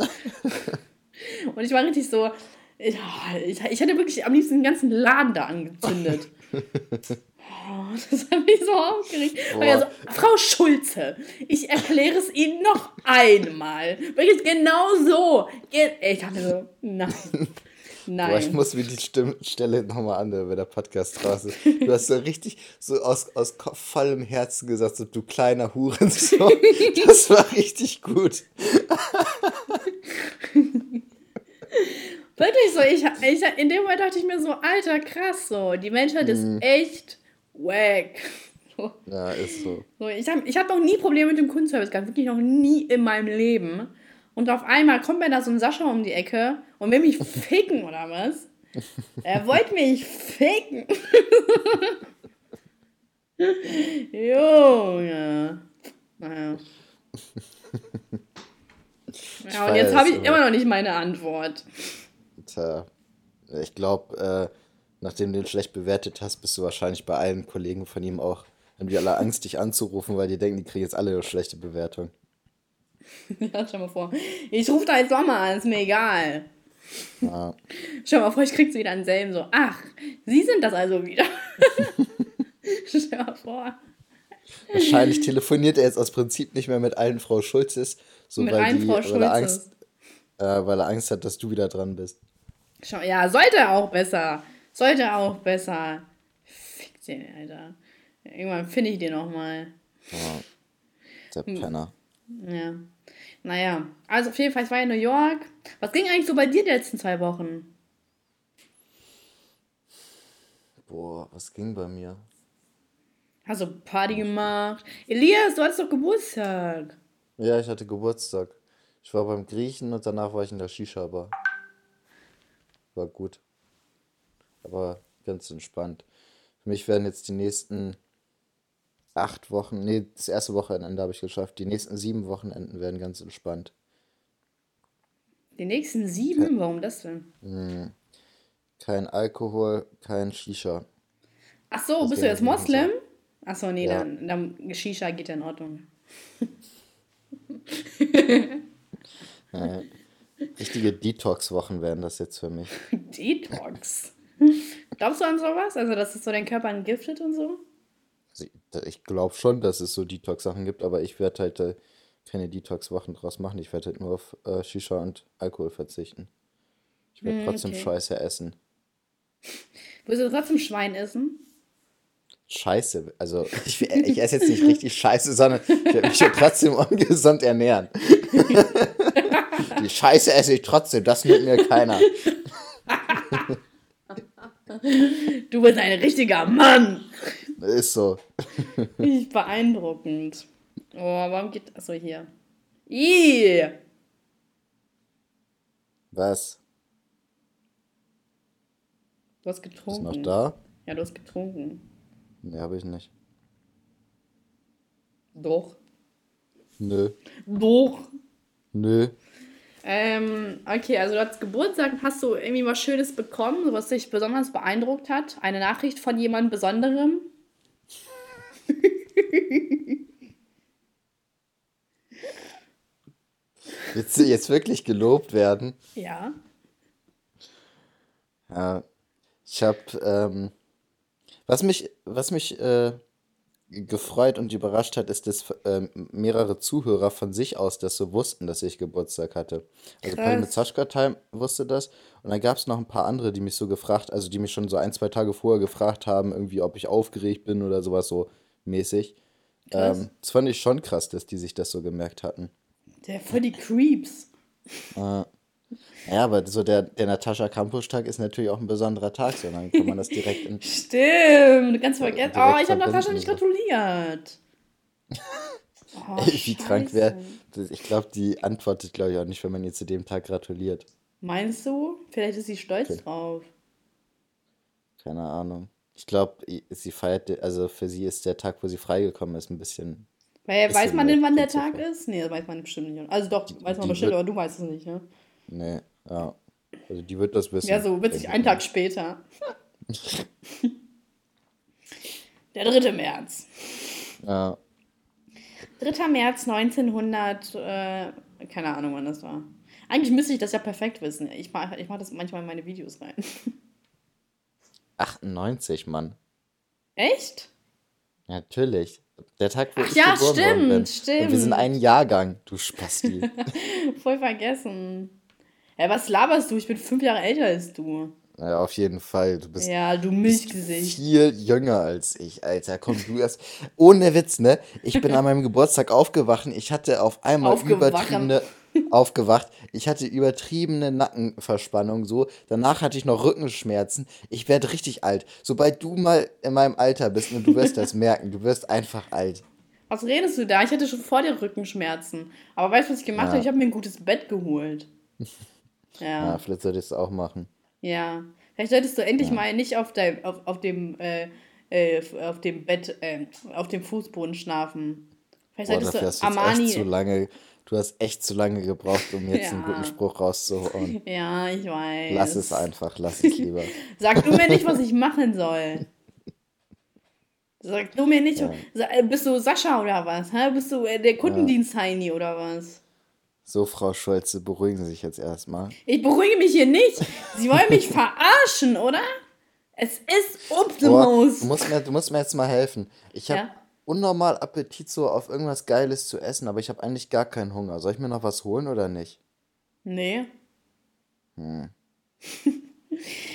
Und ich war richtig so, ich, ich hätte wirklich am liebsten den ganzen Laden da angezündet. Oh, das hat mich so aufgeregt. Also, Frau Schulze, ich erkläre es Ihnen noch einmal. Wirklich genau so. Ich dachte so, nein. Nein. Boah, ich muss mir die Stimm Stelle nochmal anhören, wenn der Podcast raus ist. Du hast so richtig so aus, aus vollem Herzen gesagt, so du kleiner Hurensohn. Das war richtig gut. Wirklich so, ich, ich, in dem Moment dachte ich mir so, alter, krass, so, die Menschheit ist mhm. echt wack. So. Ja, ist so. so ich habe ich hab noch nie Probleme mit dem Kundenservice gehabt, wirklich noch nie in meinem Leben. Und auf einmal kommt mir da so ein Sascha um die Ecke und will mich ficken, oder was? Er wollte mich ficken. Junge. Naja. Ja, und jetzt habe ich immer noch nicht meine Antwort. Tja, ich glaube, äh, nachdem du ihn schlecht bewertet hast, bist du wahrscheinlich bei allen Kollegen von ihm auch, haben die alle Angst, dich anzurufen, weil die denken, die kriegen jetzt alle eine schlechte Bewertung. ja, stell mal vor. Ich rufe da jetzt Sommer an, ist mir egal. Ja. Schau mal vor, ich krieg wieder denselben so. Ach, Sie sind das also wieder. Stell mal vor. Wahrscheinlich telefoniert er jetzt aus Prinzip nicht mehr mit allen Frau Schulzes, so mit weil, die, Frau weil, er Angst, äh, weil er Angst hat, dass du wieder dran bist. Schau, ja, sollte auch besser. Sollte auch besser. Fick den, Alter. Irgendwann finde ich den nochmal. Ja. Der hm. Penner. Ja. Naja, also auf jeden Fall, ich war in New York. Was ging eigentlich so bei dir die letzten zwei Wochen? Boah, was ging bei mir? Hast du Party gemacht? Elias, du hattest doch Geburtstag. Ja, ich hatte Geburtstag. Ich war beim Griechen und danach war ich in der Shisha-Bar. War gut. Aber ganz entspannt. Für mich werden jetzt die nächsten acht Wochen, nee, das erste Wochenende habe ich geschafft. Die nächsten sieben Wochenenden werden ganz entspannt. Die nächsten sieben? Kein, Warum das denn? Hm. Kein Alkohol, kein Shisha. Ach so, das bist du jetzt Moslem? Ach so, nee, ja. dann, dann Shisha geht ja in Ordnung. ja, richtige Detox-Wochen werden das jetzt für mich. Detox? Glaubst du an sowas? Also, dass es so dein Körper entgiftet und so? Also, ich glaube schon, dass es so Detox-Sachen gibt, aber ich werde halt äh, keine Detox-Wochen draus machen. Ich werde halt nur auf äh, Shisha und Alkohol verzichten. Ich werde hm, trotzdem okay. Scheiße essen. Willst du trotzdem Schwein essen? Scheiße. Also ich, ich esse jetzt nicht richtig Scheiße, sondern ich werde mich ja trotzdem ungesund ernähren. Die Scheiße esse ich trotzdem, das nimmt mir keiner. Du bist ein richtiger Mann. Ist so. Richtig beeindruckend. Oh, warum geht. Achso, hier. Ih! Was? Du hast getrunken. Bist du noch da? Ja, du hast getrunken. Nee, habe ich nicht. Doch. Nö. Doch. Nö. Ähm, okay, also du hast Geburtstag, hast du irgendwie was Schönes bekommen, was dich besonders beeindruckt hat? Eine Nachricht von jemand Besonderem? Willst du jetzt wirklich gelobt werden? Ja. Ja. Ich habe, ähm, was mich, was mich äh, gefreut und überrascht hat, ist, dass äh, mehrere Zuhörer von sich aus das so wussten, dass ich Geburtstag hatte. Also Polly mit Saschka Time wusste das. Und dann gab es noch ein paar andere, die mich so gefragt, also die mich schon so ein, zwei Tage vorher gefragt haben, irgendwie, ob ich aufgeregt bin oder sowas so mäßig. Ähm, das fand ich schon krass, dass die sich das so gemerkt hatten. Der voll die Creeps. Äh, ja, aber so der, der Natascha Campus-Tag ist natürlich auch ein besonderer Tag, so dann kann man das direkt in. Stimmt, ganz vergessen. Oh, ich habe Natascha nicht gratuliert. Oh, Wie krank wäre. Ich glaube, die antwortet, glaube ich, auch nicht, wenn man ihr zu dem Tag gratuliert. Meinst du? Vielleicht ist sie stolz okay. drauf. Keine Ahnung. Ich glaube, sie feiert, also für sie ist der Tag, wo sie freigekommen ist, ein bisschen. Weil, weiß man denn, wann der Tag ist? Nee, weiß man bestimmt nicht. Also doch, die, weiß man bestimmt, aber du weißt es nicht, ne? Nee, ja. Also die wird das wissen. Ja, so witzig, einen Tag später. der 3. März. Ja. 3. März 1900, äh, keine Ahnung, wann das war. Eigentlich müsste ich das ja perfekt wissen. Ich mache ich mach das manchmal in meine Videos rein. 98, Mann. Echt? Natürlich. Der Tag, wo Ach ich ja, geboren stimmt, worden bin. stimmt. Und wir sind ein Jahrgang, du Spasti. Voll vergessen. Ja, was laberst du? Ich bin fünf Jahre älter als du. Ja, auf jeden Fall. Du bist, ja, du Milchgesicht. viel jünger als ich, Alter. Komm, du erst. Ohne Witz, ne? Ich bin an meinem Geburtstag aufgewacht. Ich hatte auf einmal übertriebene. aufgewacht. Ich hatte übertriebene Nackenverspannung, so. Danach hatte ich noch Rückenschmerzen. Ich werde richtig alt. Sobald du mal in meinem Alter bist, und du wirst das merken, du wirst einfach alt. Was redest du da? Ich hatte schon vor dir Rückenschmerzen. Aber weißt du, was ich gemacht ja. habe? Ich habe mir ein gutes Bett geholt. Ja. ja, vielleicht solltest du es auch machen. Ja. Vielleicht solltest du endlich ja. mal nicht auf, dein, auf, auf, dem, äh, äh, auf dem Bett, äh, auf dem Fußboden schlafen. Vielleicht Boah, solltest du Armani. Echt zu lange, du hast echt zu lange gebraucht, um jetzt ja. einen guten Spruch rauszuholen. Ja, ich weiß. Lass es einfach, lass es lieber. Sag du mir nicht, was ich machen soll. Sag du mir nicht, ja. bist du Sascha oder was? Bist du äh, der Kundendienst-Heini oder was? So, Frau Schulze, beruhigen Sie sich jetzt erstmal. Ich beruhige mich hier nicht. Sie wollen mich verarschen, oder? Es ist Optimus. Du musst, mir, du musst mir jetzt mal helfen. Ich habe ja? unnormal Appetit so auf irgendwas Geiles zu essen, aber ich habe eigentlich gar keinen Hunger. Soll ich mir noch was holen oder nicht? Nee. Hm.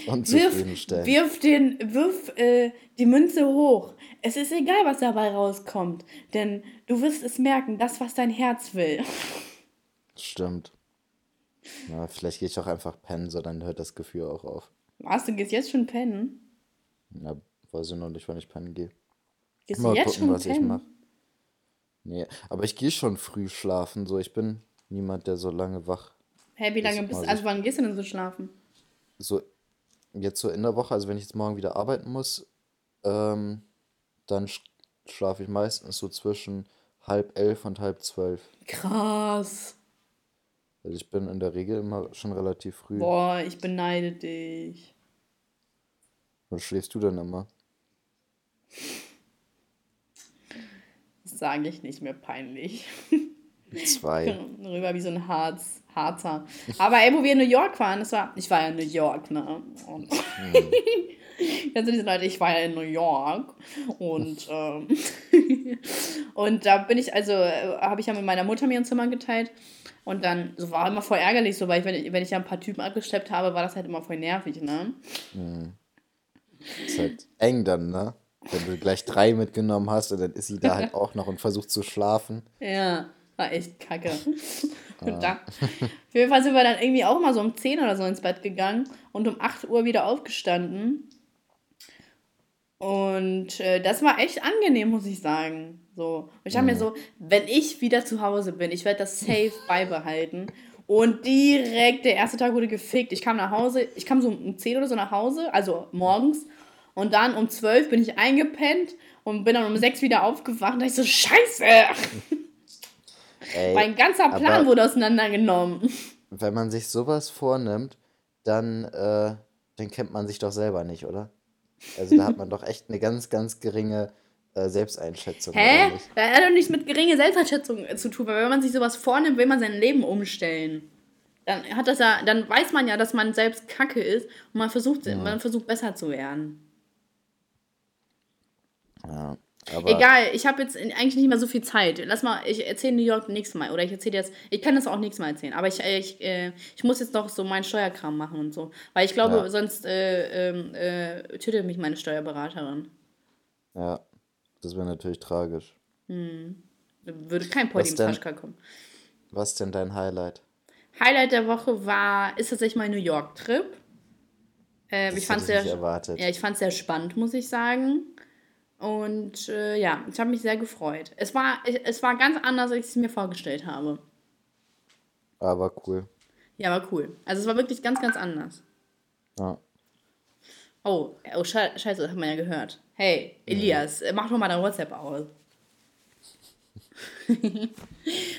Wirf, wirf, den, wirf äh, die Münze hoch. Es ist egal, was dabei rauskommt. Denn du wirst es merken, das, was dein Herz will. Stimmt. Na, vielleicht gehe ich auch einfach pennen, so dann hört das Gefühl auch auf. Was, du gehst jetzt schon pennen? Ja, weiß ich noch nicht, wann ich pennen gehe. Gehst Mal du jetzt gucken, schon was pennen? ich mache. Nee, aber ich gehe schon früh schlafen, so ich bin niemand, der so lange wach. Hä, hey, wie lange bist du, also wann gehst du denn so schlafen? So, jetzt so in der Woche, also wenn ich jetzt morgen wieder arbeiten muss, ähm, dann schlafe ich meistens so zwischen halb elf und halb zwölf. Krass. Also ich bin in der Regel immer schon relativ früh. Boah, ich beneide dich. Wann schläfst du denn immer? Das sage ich nicht mehr peinlich. Zwei. Rüber wie so ein Harz, Harzer. Aber ey, wo wir in New York waren, das war, ich war ja in New York, ne? Und hm. Du diese Leute? Ich war ja in New York und, ähm, und da bin ich, also äh, habe ich ja mit meiner Mutter mir ein Zimmer geteilt und dann so war immer voll ärgerlich, so, weil ich, wenn, ich, wenn ich ja ein paar Typen abgeschleppt habe, war das halt immer voll nervig, ne? Mhm. Ist halt eng dann, ne? Wenn du gleich drei mitgenommen hast und dann ist sie da halt auch noch und versucht zu schlafen. Ja, war echt kacke. Ah. da. Auf jeden Fall sind wir dann irgendwie auch mal so um 10 oder so ins Bett gegangen und um 8 Uhr wieder aufgestanden. Und äh, das war echt angenehm, muss ich sagen. So. Und ich habe mhm. mir so, wenn ich wieder zu Hause bin, ich werde das safe beibehalten. Und direkt, der erste Tag wurde gefickt. Ich kam nach Hause, ich kam so um 10 oder so nach Hause, also morgens. Und dann um 12 bin ich eingepennt und bin dann um 6 wieder aufgewacht und dachte so, scheiße! Ey, mein ganzer Plan wurde auseinandergenommen. Wenn man sich sowas vornimmt, dann, äh, dann kennt man sich doch selber nicht, oder? Also da hat man doch echt eine ganz, ganz geringe äh, Selbsteinschätzung. Hä? Das hat doch nichts mit geringer Selbsteinschätzung zu tun, weil wenn man sich sowas vornimmt, will man sein Leben umstellen. Dann hat das ja, dann weiß man ja, dass man selbst Kacke ist und man versucht, ja. man versucht besser zu werden. Ja. Aber Egal, ich habe jetzt eigentlich nicht mehr so viel Zeit. Lass mal, ich erzähle New York nächstes Mal. Oder ich erzähle jetzt, ich kann das auch nächstes Mal erzählen. Aber ich, äh, ich, äh, ich muss jetzt noch so meinen Steuerkram machen und so. Weil ich glaube, ja. sonst äh, ähm, äh, tötet mich meine Steuerberaterin. Ja, das wäre natürlich tragisch. Hm. Würde kein im Taschka kommen. Was ist denn dein Highlight? Highlight der Woche war, ist tatsächlich mein New York-Trip. Äh, ich fand sehr, ja, ich fand es sehr spannend, muss ich sagen. Und äh, ja, ich habe mich sehr gefreut. Es war, es war ganz anders, als ich es mir vorgestellt habe. Aber cool. Ja, war cool. Also es war wirklich ganz, ganz anders. Ja. Oh, oh scheiße, das hat man ja gehört. Hey, Elias, ja. mach doch mal dein WhatsApp aus.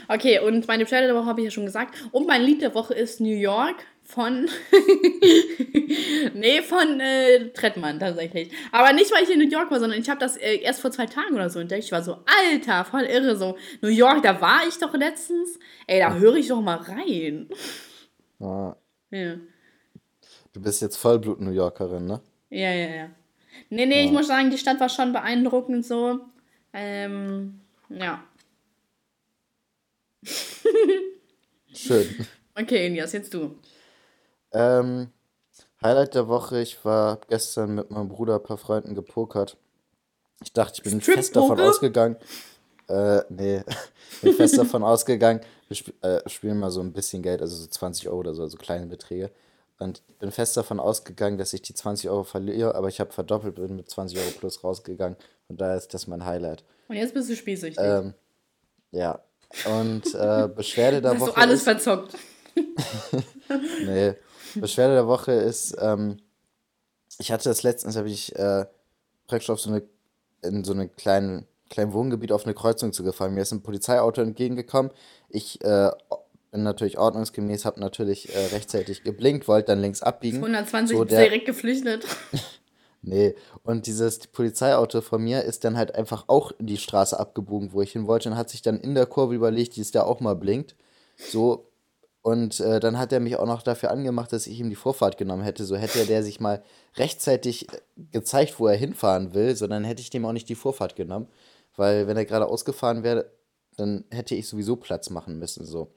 okay, und meine Beschwerde der Woche habe ich ja schon gesagt. Und mein Lied der Woche ist New York von. nee, von äh, Trettmann tatsächlich. Aber nicht, weil ich in New York war, sondern ich habe das äh, erst vor zwei Tagen oder so entdeckt. Ich war so, Alter, voll irre. So, New York, da war ich doch letztens. Ey, da höre ich doch mal rein. Ah. Ja. Du bist jetzt Vollblut-New Yorkerin, ne? Ja, ja, ja. Nee, nee, ja. ich muss sagen, die Stadt war schon beeindruckend so. Ähm, ja. Schön. Okay, Elias, jetzt du. Ähm, Highlight der Woche, ich war gestern mit meinem Bruder ein paar Freunden gepokert. Ich dachte, ich bin fest davon ausgegangen. Äh, nee, bin fest davon ausgegangen, wir sp äh, spielen mal so ein bisschen Geld, also so 20 Euro oder so, so kleine Beträge. Und bin fest davon ausgegangen, dass ich die 20 Euro verliere, aber ich habe verdoppelt, bin mit 20 Euro plus rausgegangen. Und daher ist das mein Highlight. Und jetzt bist du spielsüchtig. Ähm, ja. Und äh, Beschwerde der Woche. Hast du alles ist, verzockt? nee. Beschwerde der Woche ist, ähm, ich hatte das letztens, habe ich äh, praktisch auf so eine, in so einem kleinen, kleinen Wohngebiet auf eine Kreuzung zu gefahren. Mir ist ein Polizeiauto entgegengekommen. Ich äh, bin natürlich ordnungsgemäß, habe natürlich äh, rechtzeitig geblinkt, wollte dann links abbiegen. 120 so, der, direkt geflüchtet. nee, und dieses Polizeiauto von mir ist dann halt einfach auch in die Straße abgebogen, wo ich hin wollte und hat sich dann in der Kurve überlegt, die es da auch mal blinkt. So, und äh, dann hat er mich auch noch dafür angemacht, dass ich ihm die Vorfahrt genommen hätte. So hätte der sich mal rechtzeitig äh, gezeigt, wo er hinfahren will, sondern hätte ich dem auch nicht die Vorfahrt genommen. Weil wenn er gerade ausgefahren wäre, dann hätte ich sowieso Platz machen müssen. So.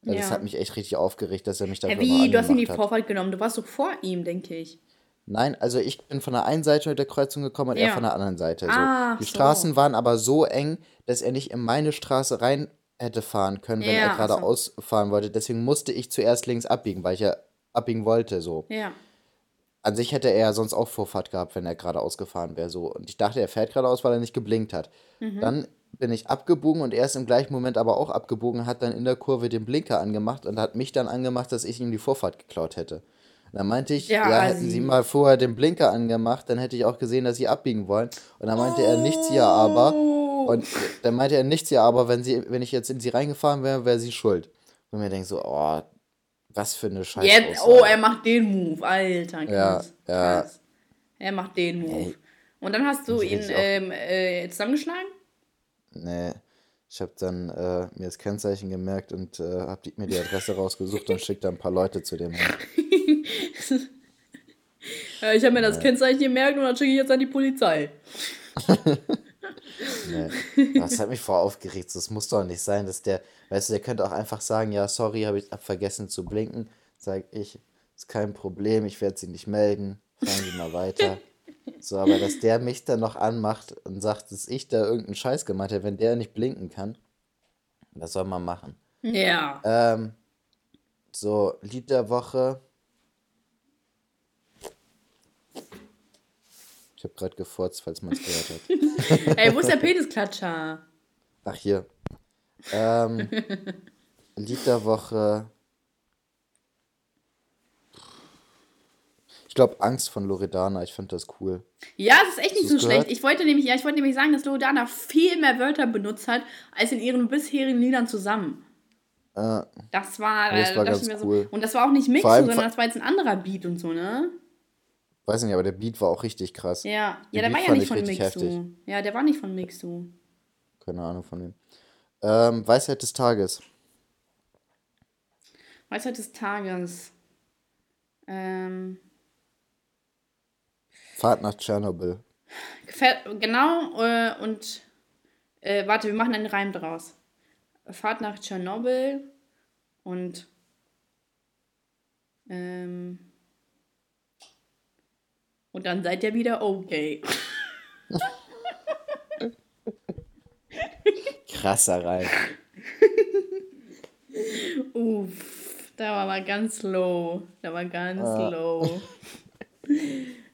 Ja. Das hat mich echt richtig aufgeregt, dass er mich dafür ja, Wie? Du hast ihm die Vorfahrt genommen. Du warst doch vor ihm, denke ich. Nein, also ich bin von der einen Seite der Kreuzung gekommen und ja. er von der anderen Seite. So. Ah, die so. Straßen waren aber so eng, dass er nicht in meine Straße rein hätte fahren können, wenn ja, er gerade so. ausfahren wollte. Deswegen musste ich zuerst links abbiegen, weil ich ja abbiegen wollte, so. Ja. An sich hätte er ja sonst auch Vorfahrt gehabt, wenn er gerade ausgefahren wäre, so. Und ich dachte, er fährt geradeaus, weil er nicht geblinkt hat. Mhm. Dann bin ich abgebogen und er ist im gleichen Moment aber auch abgebogen, hat dann in der Kurve den Blinker angemacht und hat mich dann angemacht, dass ich ihm die Vorfahrt geklaut hätte. Und dann meinte ich, ja, ja hätten Sie mal vorher den Blinker angemacht, dann hätte ich auch gesehen, dass Sie abbiegen wollen. Und dann meinte oh. er nichts ja aber. Und dann meinte er nichts, ja, aber wenn, sie, wenn ich jetzt in sie reingefahren wäre, wäre sie schuld. Und mir denkt so, oh, was für eine Scheiße. Jetzt, oh, er macht den Move, Alter. Krass, ja, ja. Er macht den Move. Ey, Und dann hast du ihn ähm, äh, zusammengeschlagen? Nee. Ich habe dann äh, mir das Kennzeichen gemerkt und äh, habe mir die Adresse rausgesucht und schickt ein paar Leute zu dem ich habe mir das Kennzeichen gemerkt und dann schicke ich jetzt an die Polizei. Nee. Das hat mich voll aufgeregt. Das muss doch nicht sein, dass der, weißt du, der könnte auch einfach sagen, ja, sorry, habe ich hab vergessen zu blinken. Sag ich, ist kein Problem, ich werde sie nicht melden. Fahren Sie mal weiter. So, aber dass der mich dann noch anmacht und sagt, dass ich da irgendeinen Scheiß gemacht habe, wenn der nicht blinken kann, was soll man machen? Ja. Ähm, so, Lied der Woche. Habe gerade gefurzt, falls man es gehört hat. Ey, wo ist der Penisklatscher? Ach, hier. Ähm, Lied der Woche. glaube, Angst von Loredana. Ich finde das cool. Ja, es ist echt nicht so gehört? schlecht. Ich wollte nämlich, ja, ich wollte nämlich sagen, dass Loredana viel mehr Wörter benutzt hat, als in ihren bisherigen Liedern zusammen. Äh, das war, das war ganz cool. So, und das war auch nicht Mix, sondern das war jetzt ein anderer Beat und so, ne? Weiß nicht, aber der Beat war auch richtig krass. Ja, ja der Beat war ja nicht von Mixu. Ja, der war nicht von Mixu. Keine Ahnung von dem. Ähm, Weisheit des Tages. Weisheit des Tages. Ähm. Fahrt nach Tschernobyl. Genau, äh, und äh, warte, wir machen einen Reim draus. Fahrt nach Tschernobyl und ähm, und dann seid ihr wieder okay. Krasser Reim. Uff, da war mal ganz low. Da war ganz ah. low.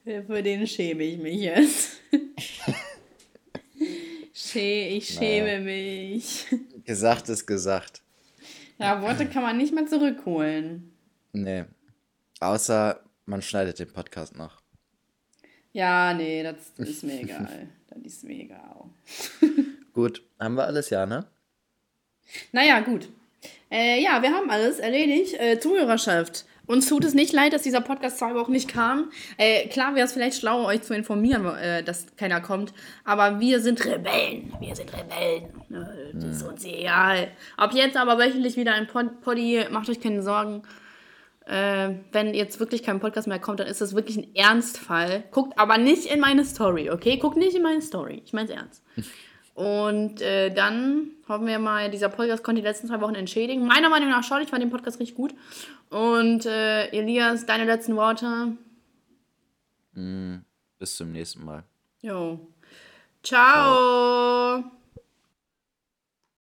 Für den schäme ich mich jetzt. ich schäme naja. mich. Gesagt ist gesagt. Ja, Worte kann man nicht mehr zurückholen. Nee. Außer man schneidet den Podcast noch. Ja, nee, das ist mir egal. das ist mir egal. gut, haben wir alles, ja, ne? Naja, gut. Äh, ja, wir haben alles erledigt. Äh, Zuhörerschaft. Uns tut es nicht leid, dass dieser Podcast zwei Wochen nicht kam. Äh, klar wäre es vielleicht schlau, euch zu informieren, äh, dass keiner kommt. Aber wir sind Rebellen. Wir sind Rebellen. Äh, das ist hm. uns egal. Ab jetzt aber wöchentlich wieder ein Pod Poddy. Macht euch keine Sorgen. Äh, wenn jetzt wirklich kein Podcast mehr kommt, dann ist das wirklich ein Ernstfall. Guckt aber nicht in meine Story, okay? Guckt nicht in meine Story. Ich meine es ernst. Und äh, dann hoffen wir mal, dieser Podcast konnte die letzten zwei Wochen entschädigen. Meiner Meinung nach schon, ich fand den Podcast richtig gut. Und äh, Elias, deine letzten Worte? Mm, bis zum nächsten Mal. Jo. Ciao. Ciao.